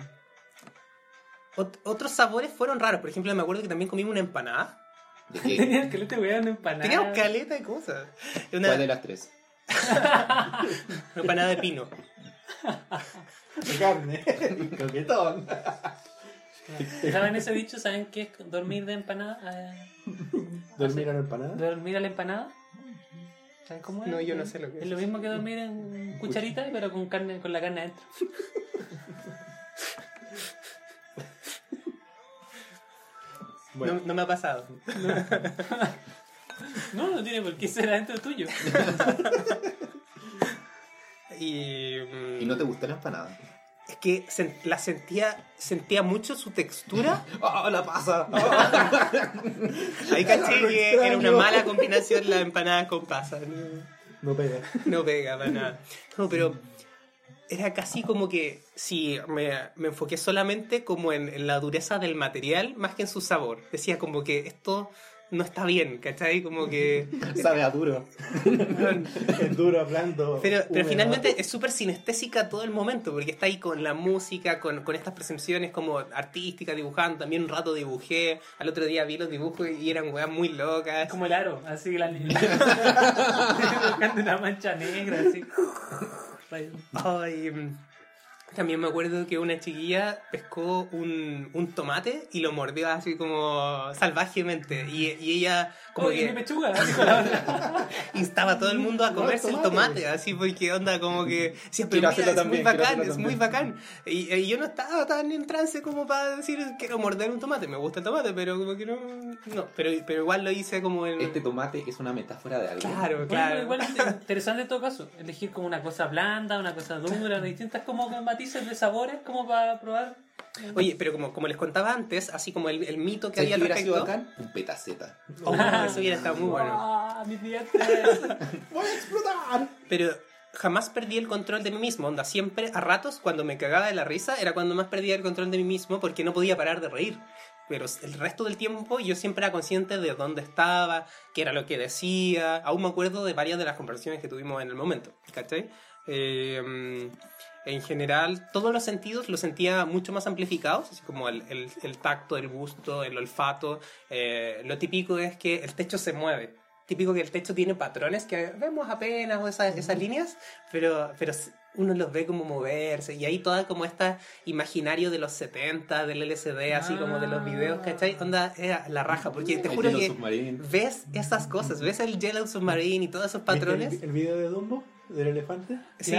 ot- otros sabores fueron raros. Por ejemplo, me acuerdo que también comimos una empanada. ¿De qué? Tenía que te weón empanada. Teníamos caleta de cosas. Una, ¿Cuál de las tres? una empanada de pino. de carne. Coquetón. ¿Saben ese dicho? ¿Saben qué es dormir de empanada? Eh, ¿Dormir en empanada? ¿Dormir a la empanada? ¿Saben cómo es? No, yo no sé lo que es. Es lo mismo que dormir en cucharita, pero con carne con la carne adentro. Bueno, No, no me ha pasado. No, no tiene por qué ser adentro tuyo. Y, mm, ¿Y no te gusta la empanada? Es que la sentía, sentía mucho su textura. ¡Ah, la pasa! Ahí caché que era una mala combinación la empanada con pasas. no pega. No pega para nada. No, pero era casi como que si me, me enfoqué solamente como en, en la dureza del material más que en su sabor. Decía como que esto no está bien, ¿cachai? Como que... Sabe a duro. Es duro, blando. Pero, finalmente es súper sinestésica todo el momento, porque está ahí con la música, con, con estas percepciones como artísticas, dibujando. También un rato dibujé, al otro día vi los dibujos y eran weas muy locas. Es como el aro, así la Buscando una mancha negra, así. Ay, mm, también me acuerdo que una chiquilla pescó un, un tomate y lo mordió así como salvajemente. Y, y ella como Oye, mi que pechuga, la otra. instaba a todo el mundo a No, comerse el tomate. tomate, así porque onda como que... Pero mira, hacerlo es también, muy bacán, hacerlo es muy bacán. Y, y yo no estaba tan en trance como para decir quiero morder un tomate. Me gusta el tomate, pero como que no... No, pero, pero igual lo hice como en... Este tomate es una metáfora de algo. Claro, Bueno, claro. igual es interesante en todo caso. Elegir como una cosa blanda, una cosa dura, distintas como matices de sabores como para probar Oye, pero como, como les contaba antes, así como el, el mito que ¿Sabes había al hubiera sido respecto. bacán? Un petaceta. Oh, eso hubiera estado muy bueno. ¡Ah, mis dientes! ¡Voy a explotar! Pero jamás perdí el control de mí mismo. Onda, siempre, a ratos, cuando me cagaba de la risa, era cuando más perdía el control de mí mismo porque no podía parar de reír. Pero el resto del tiempo yo siempre era consciente de dónde estaba, qué era lo que decía. Aún me acuerdo de varias de las conversaciones que tuvimos en el momento. ¿Cachai? Eh, en general, todos los sentidos los sentía mucho más amplificados, así como el, el- el tacto, el gusto, el olfato. Eh, lo típico es que el techo se mueve. Típico que el techo tiene patrones que vemos apenas o esas, esas líneas, pero, pero uno los ve como moverse. Y ahí toda como esta imaginario de los 70, del LCD, así como de los videos, ¿cachai? Onda, era la raja, porque te juro que Submarine. ves esas cosas, ves el Yellow Submarine y todos esos patrones. ¿Viste El, el video de Dumbo? ¿Del elefante? Sí, sí,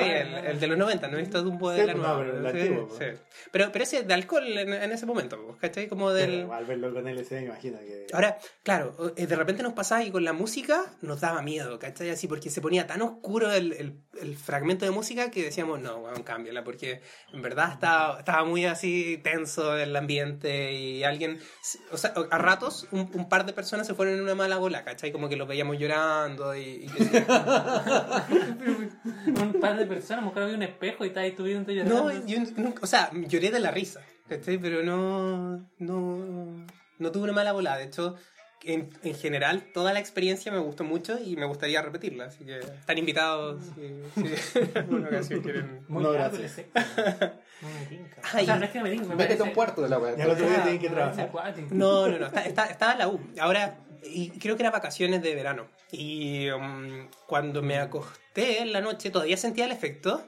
el, el de los 90, no he visto Dumbo de Sí, la nueva. no, pero el sí, antiguo, pues. Pero, pero ese de alcohol en, en ese momento, ¿cachai? Como del... Pero al verlo con LCD, imagina que. Ahora, claro, eh, de repente nos pasaba y con la música nos daba miedo, ¿cachai? Así porque se ponía tan oscuro el, el, el fragmento de música que decíamos, no, weón, cámbiala, porque en verdad estaba, estaba muy así tenso el ambiente y alguien, o sea, a ratos un, un par de personas se fueron en una mala bola, ¿cachai? Como que los veíamos llorando y... y. un par de personas, a lo mejor había un espejo y estaba ahí tu vida llorando. No, yo nunca- o sea, lloré de la risa, ¿cachai? Pero no, no, no tuve una mala bola. De hecho, en, en general, toda la experiencia me gustó mucho y me gustaría repetirla. Así que están invitados si, si en alguna ocasión quieren. Muy No, gracias. el efecto. No me tinca. Ay. o sea, no es que me tinca, me Métete a un cuarto de la weá. Ya lo otro día tienen que trabajar. No, no, no, está, está- estaba en la U. Ahora, y creo que era vacaciones de verano. Y um, cuando me acosté en la noche, todavía sentía el efecto.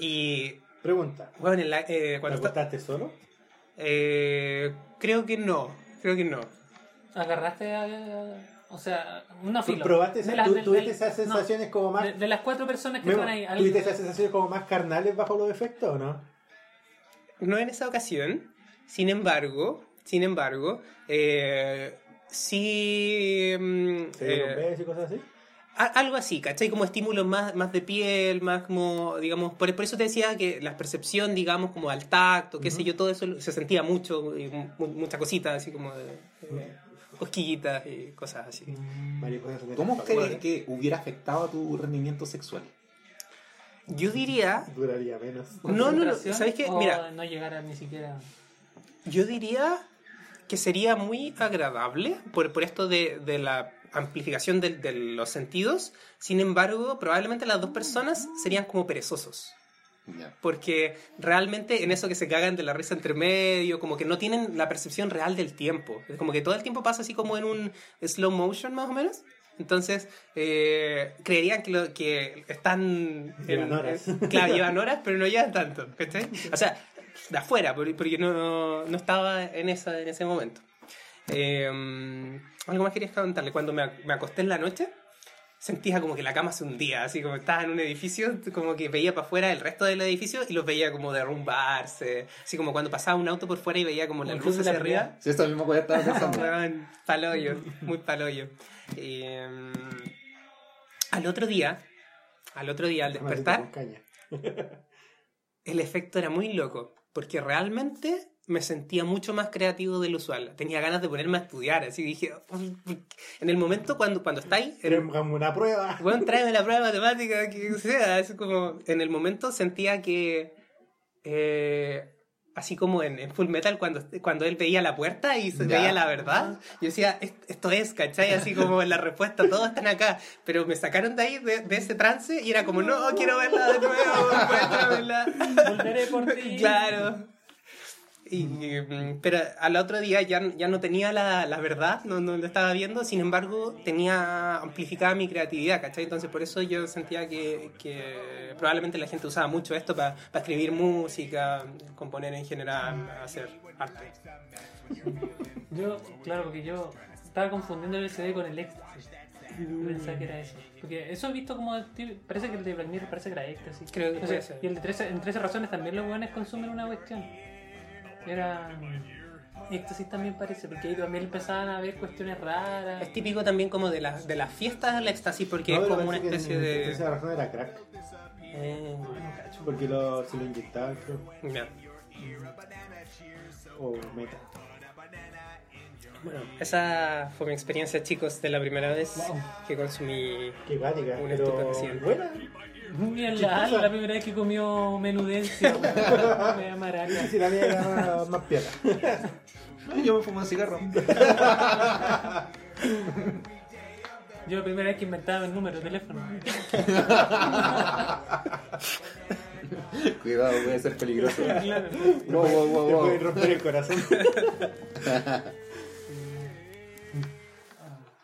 Y, Pregunta. bueno, en la- eh, ¿Te cuando está- acostaste solo? eh, creo que no, creo que no. Agarraste a... O sea, una ¿Tú fila. ¿Probaste De las- tú- ¿Tuviste esas no, sensaciones como más. De, de las cuatro personas que están ahí. ¿Tuviste esas sensaciones como más carnales bajo los efectos o no? No en esa ocasión. Sin embargo, sin embargo, eh, sí... mm, ¿Se dieron eh, besos y cosas así? algo así, ¿cachai? Como estímulos más, más de piel, más como, digamos, por, por eso te decía que la percepción, digamos, como al tacto, qué sé yo, todo eso se sentía mucho, y mu- muchas cositas, así como de, de cosquillitas y cosas así. El ¿Cómo crees que hubiera afectado a tu rendimiento sexual? Yo diría, Duraría menos. No, no, no, ¿sabes qué? Mira. no llegar a ni siquiera... yo diría que sería muy agradable por, por esto de, de la amplificación de, de los sentidos. Sin embargo, probablemente las dos personas serían como perezosos. Porque realmente en eso que se cagan de la risa entre medio, como que no tienen la percepción real del tiempo. Es como que todo el tiempo pasa así como en un slow motion más o menos. Entonces, eh, creerían que, lo, que están... Llevan horas. Claro, llevan horas, pero no llevan tanto. ¿cachai? O sea, de afuera, por- porque no, no estaba en, esa, en ese momento. Eh, algo más quería contarle. Cuando me, me acosté en la noche, sentía como que la cama se hundía, así como estaba en un edificio, como que veía para afuera el resto del edificio y los veía como derrumbarse, así como cuando pasaba un auto por fuera y veía como las luces la hacia arriba. Sí, esto mismo estaba pensando. Paloyo, muy paloyo. Em, al otro día, al otro día al despertar, el efecto era muy loco, porque realmente me sentía mucho más creativo del usual. Tenía ganas de ponerme a estudiar, así dije, en el momento cuando, cuando estáis, Era una prueba. bueno, tráeme la prueba de matemática, que sea. Es como, en el momento sentía que, eh, así como en, en Full Metal, cuando, cuando él veía la puerta y se Ya. veía la verdad, yo decía, "Est- esto es, ¿cachai? Así como la respuesta, todos están acá. Pero me sacaron de ahí, de, de ese trance, y era como, no, quiero verla de nuevo, muéstramela". Volveré por ti. Claro. Y, mm, pero al otro día ya, ya no tenía la, la verdad, no, no lo estaba viendo, sin embargo tenía amplificada mi creatividad, ¿cachai? Entonces por eso yo sentía que, que probablemente la gente usaba mucho esto para escribir música, componer en general, hacer arte. Yo, claro, porque yo estaba confundiendo el CD con el éxtasis. Pensaba que era eso. Porque eso he visto como. Parece que el de Black Mirror parece que era éxtasis. Creo que. Y el de 13, en 13 razones también los buenos consumen una cuestión. Era. Éxtasis también parece, porque ahí también empezaban a ver cuestiones raras. Es típico también como de, las de las fiestas del éxtasis porque No, es como una especie en- Esa de... razón era crack. Eh, Porque lo, se lo inyectaban, creo. ya. O meta. Bueno, esa fue mi experiencia, chicos, de la primera vez Wow. que consumí. Qué guática, Un pero estupefaciente. Bien, la, la primera vez que comió menudencia, weón. Me da maraca. Si la mía era más, más piola. Yo me fumo un cigarro. Yo la primera vez que inventaba el número de teléfono. Cuidado, puede ser peligroso. Claro. Wow, wow, wow, Te wow. puede romper el corazón.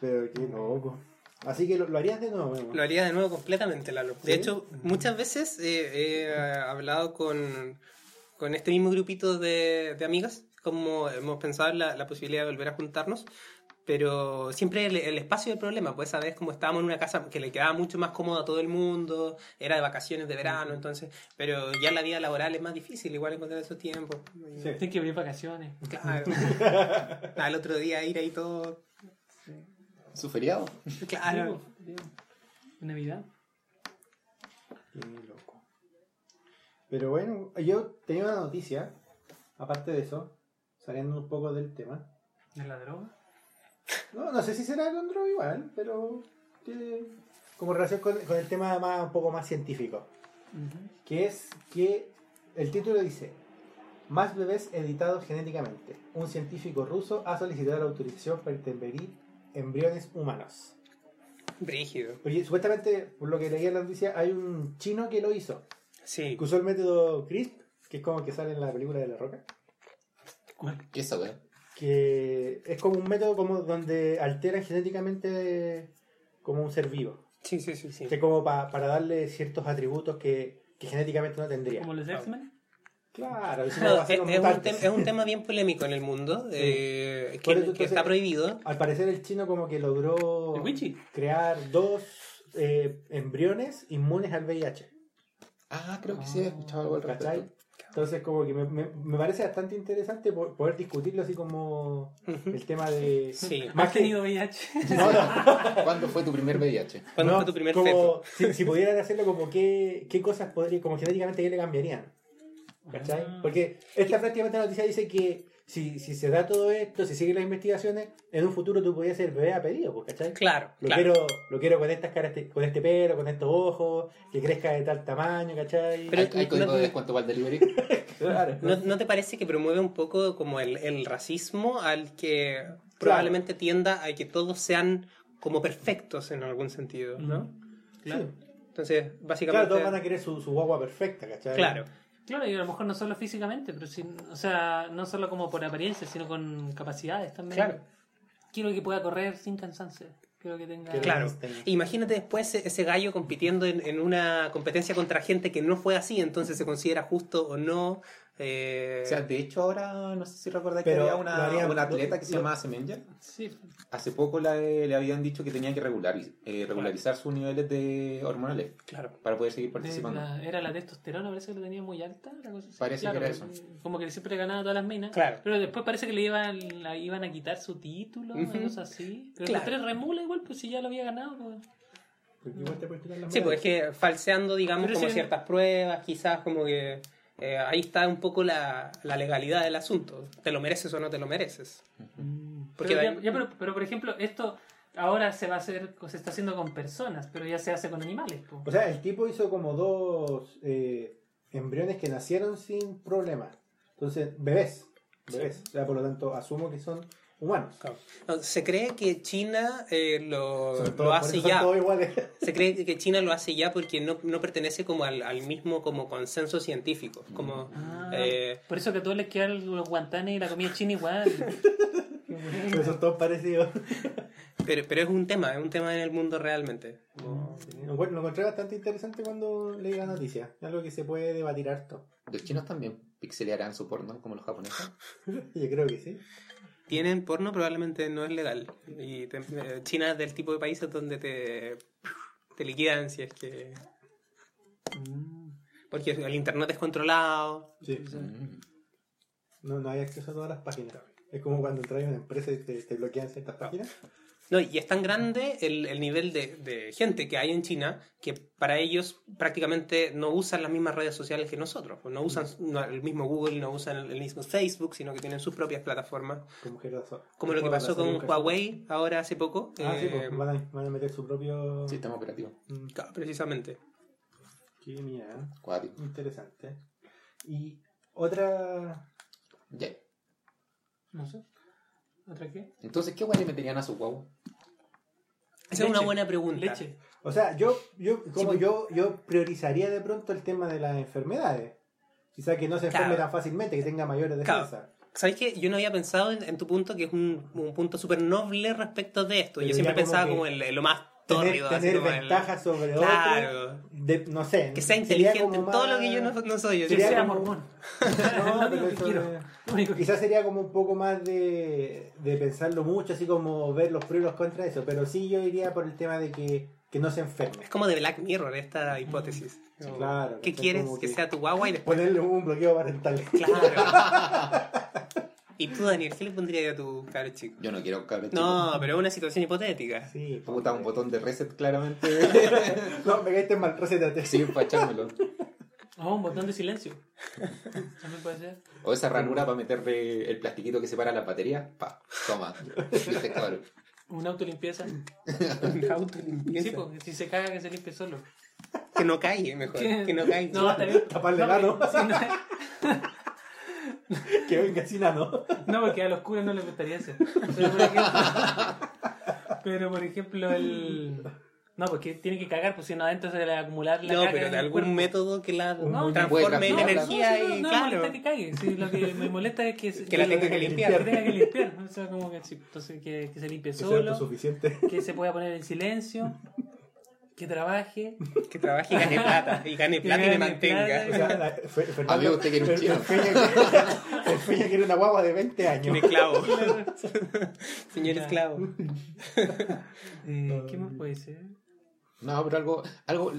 Pero qué loco. Así que lo, lo harías de nuevo, Memo? Lo haría de nuevo completamente, Lalo. De ¿Sí? hecho, muchas veces eh, he hablado con, con este mismo grupito de, de amigas, como hemos pensado en la, la posibilidad de volver a juntarnos, pero siempre el, el espacio del problema, pues esa vez como estábamos en una casa que le quedaba mucho más cómoda a todo el mundo, era de vacaciones de verano, entonces, pero ya la vida laboral es más difícil, igual encontrar esos tiempos. Sí. Tienes que abrir vacaciones. Claro. Al otro día ir ahí todo. ¿Su feriado? Claro. Navidad. Qué loco. Pero bueno, yo tenía una noticia, aparte de eso, saliendo un poco del tema. ¿De la droga? No, no sé si será con droga igual, pero tiene como relación con, con el tema más, un poco más científico. Que es que el título dice, más bebés editados genéticamente. Un científico ruso ha solicitado la autorización para intervenir embriones humanos. Brígido. Porque supuestamente, por lo que leí en la noticia, hay un chino que lo hizo. Sí. Que usó el método CRISP, que es como que sale en la película de La Roca. ¿Qué es esa weá? Que es como un método como donde alteran genéticamente como un ser vivo. Sí, sí, sí, sí. Que es como pa- para darle ciertos atributos que, que genéticamente no tendría. Como los X-Men. Claro, eso es, un mutantes. tem- es un tema bien polémico en el mundo, eh, que, eso, está prohibido. Al parecer el chino como que logró crear dos eh, embriones inmunes al VIH. Ah, creo que sí he escuchado algo al ¿Cachai? respecto. Entonces como que me, me- me parece bastante interesante po- poder discutirlo así como el tema de... Sí. Más ¿Has que- tenido VIH? No, no. ¿Cuándo fue tu primer VIH? ¿Cuándo No, fue tu primer como, feto? Si, si pudieran hacerlo como qué, qué cosas podría, como genéticamente qué le cambiarían. ¿Cachai? Ah. Porque esta prácticamente noticia dice que si, si se da todo esto, si siguen las investigaciones, en un futuro tú podías ser bebé a pedido, pues, ¿cachai? Claro, Lo claro. quiero, lo quiero con estas caras, con este pelo, con estos ojos, que crezca de tal tamaño, ¿cachai? Pero- ¿Hay, hay código no- de descuento para el delivery? Claro. ¿No, no te parece que promueve un poco como el, el racismo al que probablemente tienda a que todos sean como perfectos en algún sentido, ¿no? Claro. Entonces, Claro, básicamente... todos van a querer su, su guagua perfecta, ¿cachai? Claro. Claro, y a lo mejor no solo físicamente, pero sí, o sea, no solo como por apariencia, sino con capacidades también. Claro. Quiero que pueda correr sin cansancio. Quiero que tenga... Claro. Imagínate después ese, ese gallo compitiendo en, en una competencia contra gente que no fue así, entonces se considera justo o no. Eh, O sea, de hecho ahora, no sé si recordáis que había una, una atleta que lo- se llamaba Semenya. Sí, Hace poco le, le habían dicho que tenía que regulariz- eh, regularizar sus niveles de hormonales claro. para poder seguir participando. la- era la testosterona, parece que lo tenía muy alta. la cosa así. Parece Claro, que era eso. Como que siempre ganaba todas las minas. Claro. Pero después parece que le iban, la iban a quitar su título, una Ujú. cosa así. Pero Claro. los tres remula igual, pues si ya lo había ganado. pues. Porque igual te puedes quitar las Sí, pues es que falseando, digamos, Pero como ciertas pruebas, quizás como que eh, ahí está un poco la, la legalidad del asunto. ¿Te lo mereces o no te lo mereces? Porque Pero, de ya- ahí- ya, pero, pero, por ejemplo, esto ahora se va a hacer, se está haciendo con personas, pero ya se hace con animales. O sea, el tipo hizo como dos eh, embriones que nacieron sin problemas. Entonces, bebés. Bebés. O sea, por lo tanto, asumo que son humanos. Claro. No, Se cree que China eh, lo, Son lo hace ya. iguales. Se cree que China lo hace ya porque no, no pertenece como al, al mismo como consenso científico. Como, Ah, eh, por eso que a todos les quedan los guantanes y la comida china igual. Pero son todos parecidos. pero, pero es un tema, es un tema en el mundo realmente. Como- Bueno, lo encontré bastante interesante cuando leí la noticia. Es algo que se puede debatir harto. Los chinos también pixelearán su porno como los japoneses. Yo creo que sí. Tienen porno probablemente no es legal. Y te- eh, China es del tipo de países donde te, te liquidan si es que... Porque el internet es controlado. Sí. Mm. No, no hay acceso a todas las páginas. Es como cuando entras a una empresa y te, te bloquean ciertas páginas. No, y es tan grande el, el nivel de, de gente que hay en China que para ellos prácticamente no usan las mismas redes sociales que nosotros. pues No usan no, el mismo Google, no usan el, el mismo Facebook, sino que tienen sus propias plataformas. Como, que Como lo que pasó con Huawei ahora hace poco. Ah, sí, eh, pues van a, van a meter su propio. Sistema operativo. Mm, precisamente. Qué Cuático. interesante. Y otra. Ya. No sé. ¿Otra qué? Entonces, ¿qué guay le meterían a su guau? Esa es una buena pregunta. Leche. O sea, yo, yo como pues. yo, yo priorizaría de pronto el tema de las enfermedades. Quizá que no se enferme Claro. tan fácilmente, que tenga mayores Claro. defensas. ¿Sabes qué? Yo no había pensado en, en tu punto, que es un, un punto súper noble respecto de esto. Pero Yo siempre como pensaba que como en, en lo más Tener, tórrido. así tener el- ventajas sobre Claro. otros. De, no sé. Que sea inteligente en todo más- lo que yo no, no soy. Que Sería como- mormón. No, pero eso Quizás sería como un poco más de, de pensarlo mucho, así como ver los pros y los contras de eso. Pero sí yo iría por el tema de que, que no se enferme. Es como de Black Mirror esta hipótesis. Claro, ¿Qué quieres? Que que- sea tu guagua y después... Ponerle un bloqueo parental. Claro. ¿Y tú, Daniel, qué le pondrías a tu cabro chico? Yo no quiero cabrón No, pero es una situación hipotética. Sí, Puta, un botón de reset claramente. No, me caíste mal, recétate. sí, para echármelo. Oh, un botón de silencio. También puede ser. O esa ranura para meterle el plastiquito que separa la batería. Pa, toma. Viste, cabrón. Una autolimpieza. Un auto limpieza. Sí, porque si se caga, que se limpie solo. Que no caiga, mejor. ¿Qué? Que no caiga. No, está bien. Taparle no, el ano. porque- sí, no, Que venga sin ano. No, porque a los curas no les gustaría eso. Pero por ejemplo, pero, por ejemplo el... No, porque tiene que cagar, pues si no adentro se le va a acumular la No, caca pero en de el algún cuerpo. método que la No, transforme en energía no, sí, no, y no me claro. molesta que cague. Sí, lo que me molesta es que, Que la tenga que limpiar. Que tenga que limpiar. O sea, como que, sí, entonces, que, que se limpie solo, autosuficiente. que se pueda poner en silencio, que trabaje. Que trabaje y gane plata. Y gane plata y me mantenga. O sea, la- Fe- Fernando, Amigo, usted quiere un el- chino. el Feña Feña quiere una guagua de 20 Un años. esclavo. Señor Ya. esclavo. Eh, ¿Qué más puede ser? No, pero algo, algo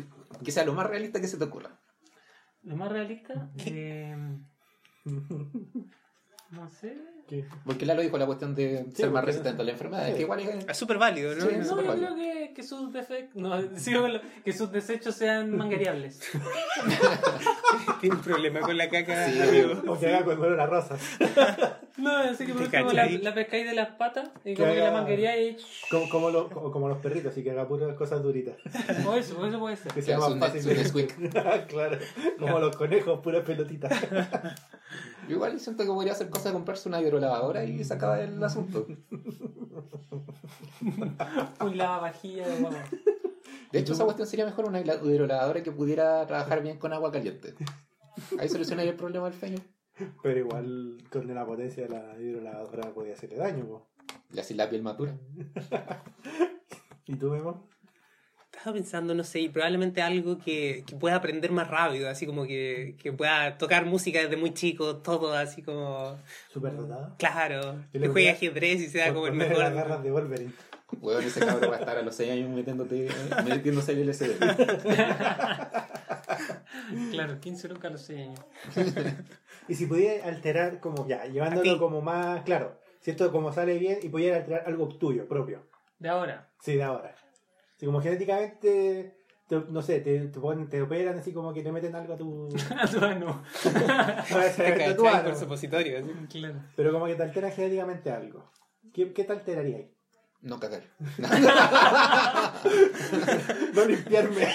que sea lo más realista que se te ocurra. Lo más realista, eh, no sé. ¿Qué? Porque Lalo dijo la cuestión de Sí, ser más resistente a la enfermedad. Es sí. que igual es. Es súper válido, ¿no? Sí, No, yo válido. creo que, que sus defectos, no, que sus desechos sean manguereables. Tiene un problema con la caca, Sí. amigo. O que haga con olor a rosas. No, así que por ¿Te ejemplo la, la pescáis de las patas y Que como que la haga- manguería y... Como, como, lo- como, como los perritos, así que haga puras cosas duritas. O eso, o eso puede ser. Que sea haga más fácil claro. Como los conejos, puras pelotitas. Yo igual siento que podría hacer cosa de comprarse una hidrolavadora y se acaba el asunto. Un lavavajilla de. De hecho, esa cuestión sería mejor una hidrolavadora que pudiera trabajar bien con agua caliente. Ahí solucionaría el problema del feño. Pero igual con la potencia de la hidrolavadora podía hacerle daño. po. Y así la piel madura. ¿Y tú, Memo? Estaba pensando, no sé, y probablemente algo que, que pueda aprender más rápido, así como que, que pueda tocar música desde muy chico, todo así como... ¿Súper dotado? Claro, que juegue a- ajedrez y sea Por como el ponerle las mejor... garras de Wolverine. Weón, ese cabrón va a estar a los 6 años metiéndote, metiéndose el LSD. Claro, 15 lucas a los 6 años. Y si pudiera alterar, como ya, llevándolo como más claro, si esto como sale bien y pudiera alterar algo tuyo, propio. De ahora. Sí, de ahora. Si como genéticamente, te- no sé, te, te, ponen- te operan así como que te meten algo a tu. A tu ano. A tu cachai ano. por supositorio. así. Claro. Pero como que te alteran genéticamente algo. ¿Qué, qué te alteraría ahí? No cagar. No limpiarme.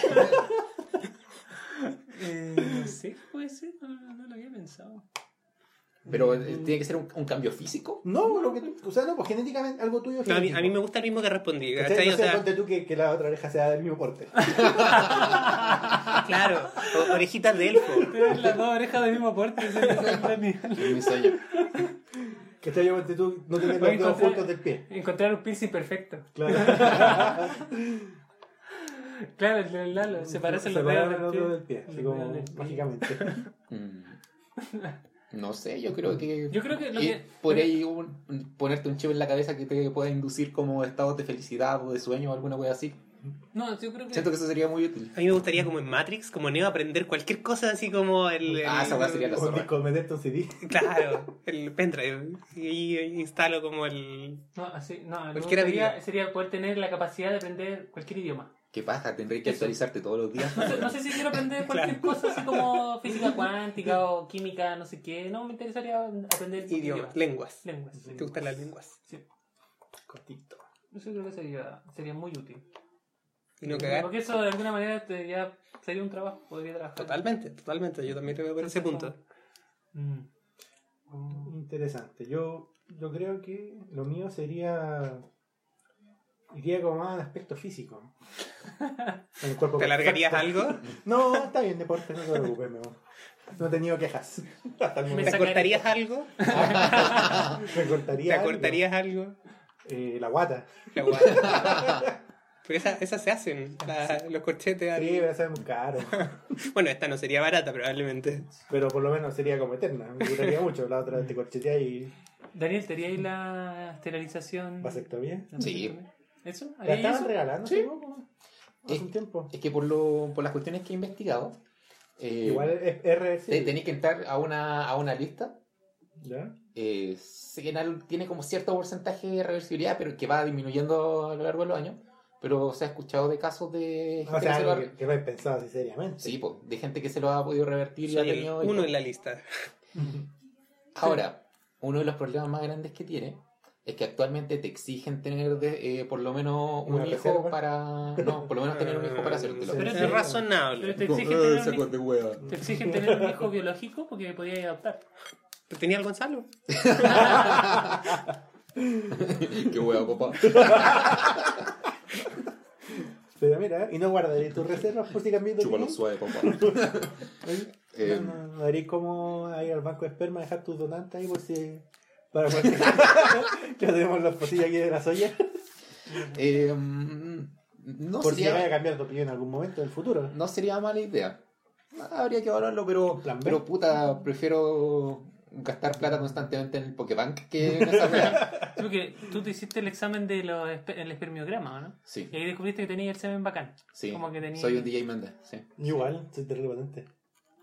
Eh, no sé, ¿qué puede ser? No, no, no lo había pensado. Pero eh, tiene que ser un, un cambio físico. No, lo que tú, o sea, no, pues genéticamente algo tuyo. No, a, mí, a mí me gusta el mismo que respondí, ¿Cachai? ¿cachai? No O sea, ponte tú que, que la otra oreja sea del mismo porte. claro, o- orejitas de elfo. Las dos orejas del mismo porte. ese es el mi- sueño. Que te ponte tú no tienes los encontrar- juntos del pie. Encontrar un piercing perfecto. Claro. Claro, el Lalo. Se parecen los dedos del del pie. así como dedos del pie. mágicamente. No sé, yo creo que. Yo creo que lo que- Por ahí un- ponerte un chip en la cabeza que te pueda inducir como estados de felicidad o de sueño o alguna cosa así. No, yo creo que. Siento que eso sería muy útil. A mí me gustaría como en Matrix, como Neo, aprender cualquier cosa así como el... Ah, el- esa weá sería la Un zorra. disco, meterte un CD. Claro, el pendrive. Y ahí instalo como el... No, así, no, Cualquier habilidad. sería poder tener la capacidad de aprender cualquier idioma. Qué paja, tendréis que Eso. actualizarte todos los días. No sé, no sé si quiero aprender cualquier cosa así como física cuántica o química, no sé qué. No, me interesaría aprender Idioma, idiomas. lenguas. Lenguas. ¿Te gustan las lenguas? Sí. Cortito. Eso creo que sería, sería muy útil. Y no cagar. Porque eso de alguna manera te- ya sería un trabajo, podría trabajar. Totalmente, totalmente. Yo también lo veo por ese punto. Mm. Interesante. Yo, yo creo que lo mío sería. Iría como más al aspecto físico. En el cuerpo ¿Te alargarías perfecto. algo? No, está bien, deporte, no te preocupes, amor. No he tenido quejas. Hasta el Me momento. ¿Te cortarías algo? Me cortaría. ¿Te cortarías algo? Eh, la guata. La guata. Pero esas esas se hacen, la- los corchetes. al- Sí, pero es muy caro. Bueno, esta no sería barata probablemente. Pero por lo menos sería como eterna. Me duraría mucho. La otra te corchetea y Daniel, ¿te haríais la esterilización? vasectomía. ¿La Sí. ¿Eso? La ¿Haríais estaban eso? regalando Sí. hace un tiempo. Es que por, lo, por las cuestiones que he investigado, eh, Igual es reversible. tenéis que entrar a una, a una lista. ¿Ya? Eh, tiene como cierto porcentaje de reversibilidad, pero que va disminuyendo a lo largo de los años. Pero se ha escuchado de casos de gente O sea, que se lo que, que no he pensado así seriamente. sí, po, de gente que se lo ha podido revertir y ha Soy el tenido uno hijos. en la lista. Ahora, uno de los problemas más grandes que tiene es que actualmente te exigen tener de- eh, por lo menos un hijo reserva. para. No, por lo menos tener un hijo para hacértelo. Pero Es te- razonable. Pero te Eh, exigen, tener un, hijo- de hueá. te exigen tener un hijo biológico porque podías adoptar. ¿Tú tenías el Gonzalo? Qué hueá, papá. Pero mira, y no guardaré tus reservas por si cambias de Chúpalo suave, papá. Eh, no, no, no haréis como ir al banco de esperma dejar tus donantes ahí por si. Para poder. que tenemos las posillas aquí de la soya. Eh, no, por si sería, vaya a cambiar de opinión en algún momento del futuro. no sería mala idea. Habría que valorarlo, pero, pero puta, prefiero gastar plata constantemente en el Pokébank que en esa wea. Tú, que, tú te hiciste el examen del el espermiograma, ¿o ¿no? Sí, Y ahí descubriste que tenías el semen bacán. sí. Como que tenía- Soy un DJ Méndez, sí. Igual, soy terrible potente.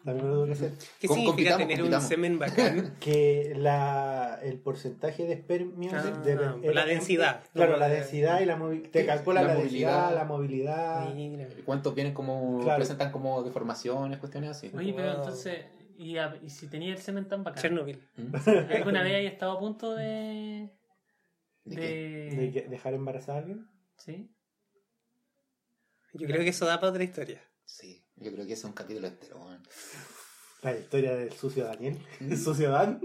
También lo tengo que hacer. ¿Qué Com- significa compitamos, tener compitamos. un semen bacán? Que la, el porcentaje de espermios. Ah, de- la densidad. Claro, la de- densidad y la movilidad. Te calcula La densidad, la movilidad. Mira. ¿Cuántos vienen como, Claro. presentan como deformaciones, cuestiones así? Oye, pero Wow. entonces, y, a- y si tenía el semen tan bacán, Chernobyl. ¿Mm? ¿alguna vez hayas estado a punto de. ¿De de. qué? De que- dejar embarazada a alguien. ¿Sí? Yo creo que eso da para otra historia. Sí, yo creo que ese es un capítulo entero. weón. La historia del sucio Daniel. El sucio Dan.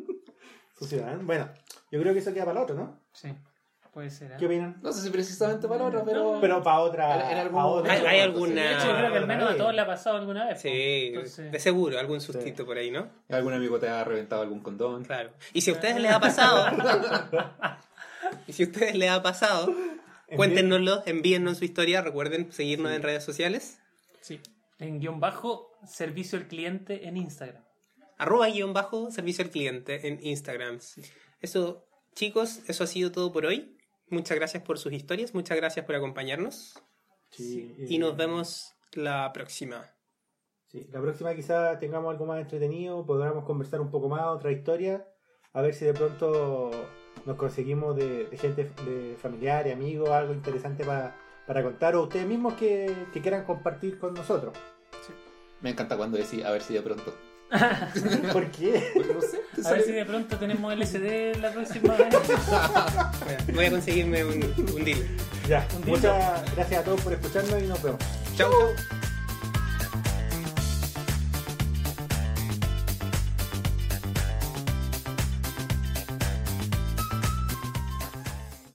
Sucio Dan. Bueno, yo creo que eso queda para el otro, ¿no? Sí, puede ser. ¿eh? ¿Qué opinan? No sé si precisamente para otro, pero. Pero para otra. En algún otra- ¿Hay, hay De alguna. hecho, yo creo que al menos a todos le ha pasado alguna vez. Sí. Entonces, de seguro, algún sustito por ahí, ¿no? ¿Algún amigo te ha reventado algún condón? Claro. Y si a ustedes les ha pasado. y si a ustedes les ha pasado, cuéntenoslo, envíennos su historia. Recuerden seguirnos en redes sociales. sí. En guion bajo, servicio al cliente en Instagram. Arroba guion bajo servicio al cliente en Instagram. Eso, chicos, eso ha sido todo por hoy. Muchas gracias por sus historias, muchas gracias por acompañarnos. Sí, Y eh, nos vemos la próxima. Sí, la próxima quizá tengamos algo más entretenido, podamos conversar un poco más, otra historia, a ver si de pronto nos conseguimos de, de gente, de familiares, amigos, algo interesante para, para contar, o ustedes mismos que, que quieran compartir con nosotros. Me encanta cuando decís, a ver si de pronto. ¿Por qué? Pues no sé, A ver si de pronto tenemos LCD la próxima vez. Voy a conseguirme un, un deal. Ya, Un dildo. muchas gracias a todos por escucharnos y nos vemos. Chau, chau.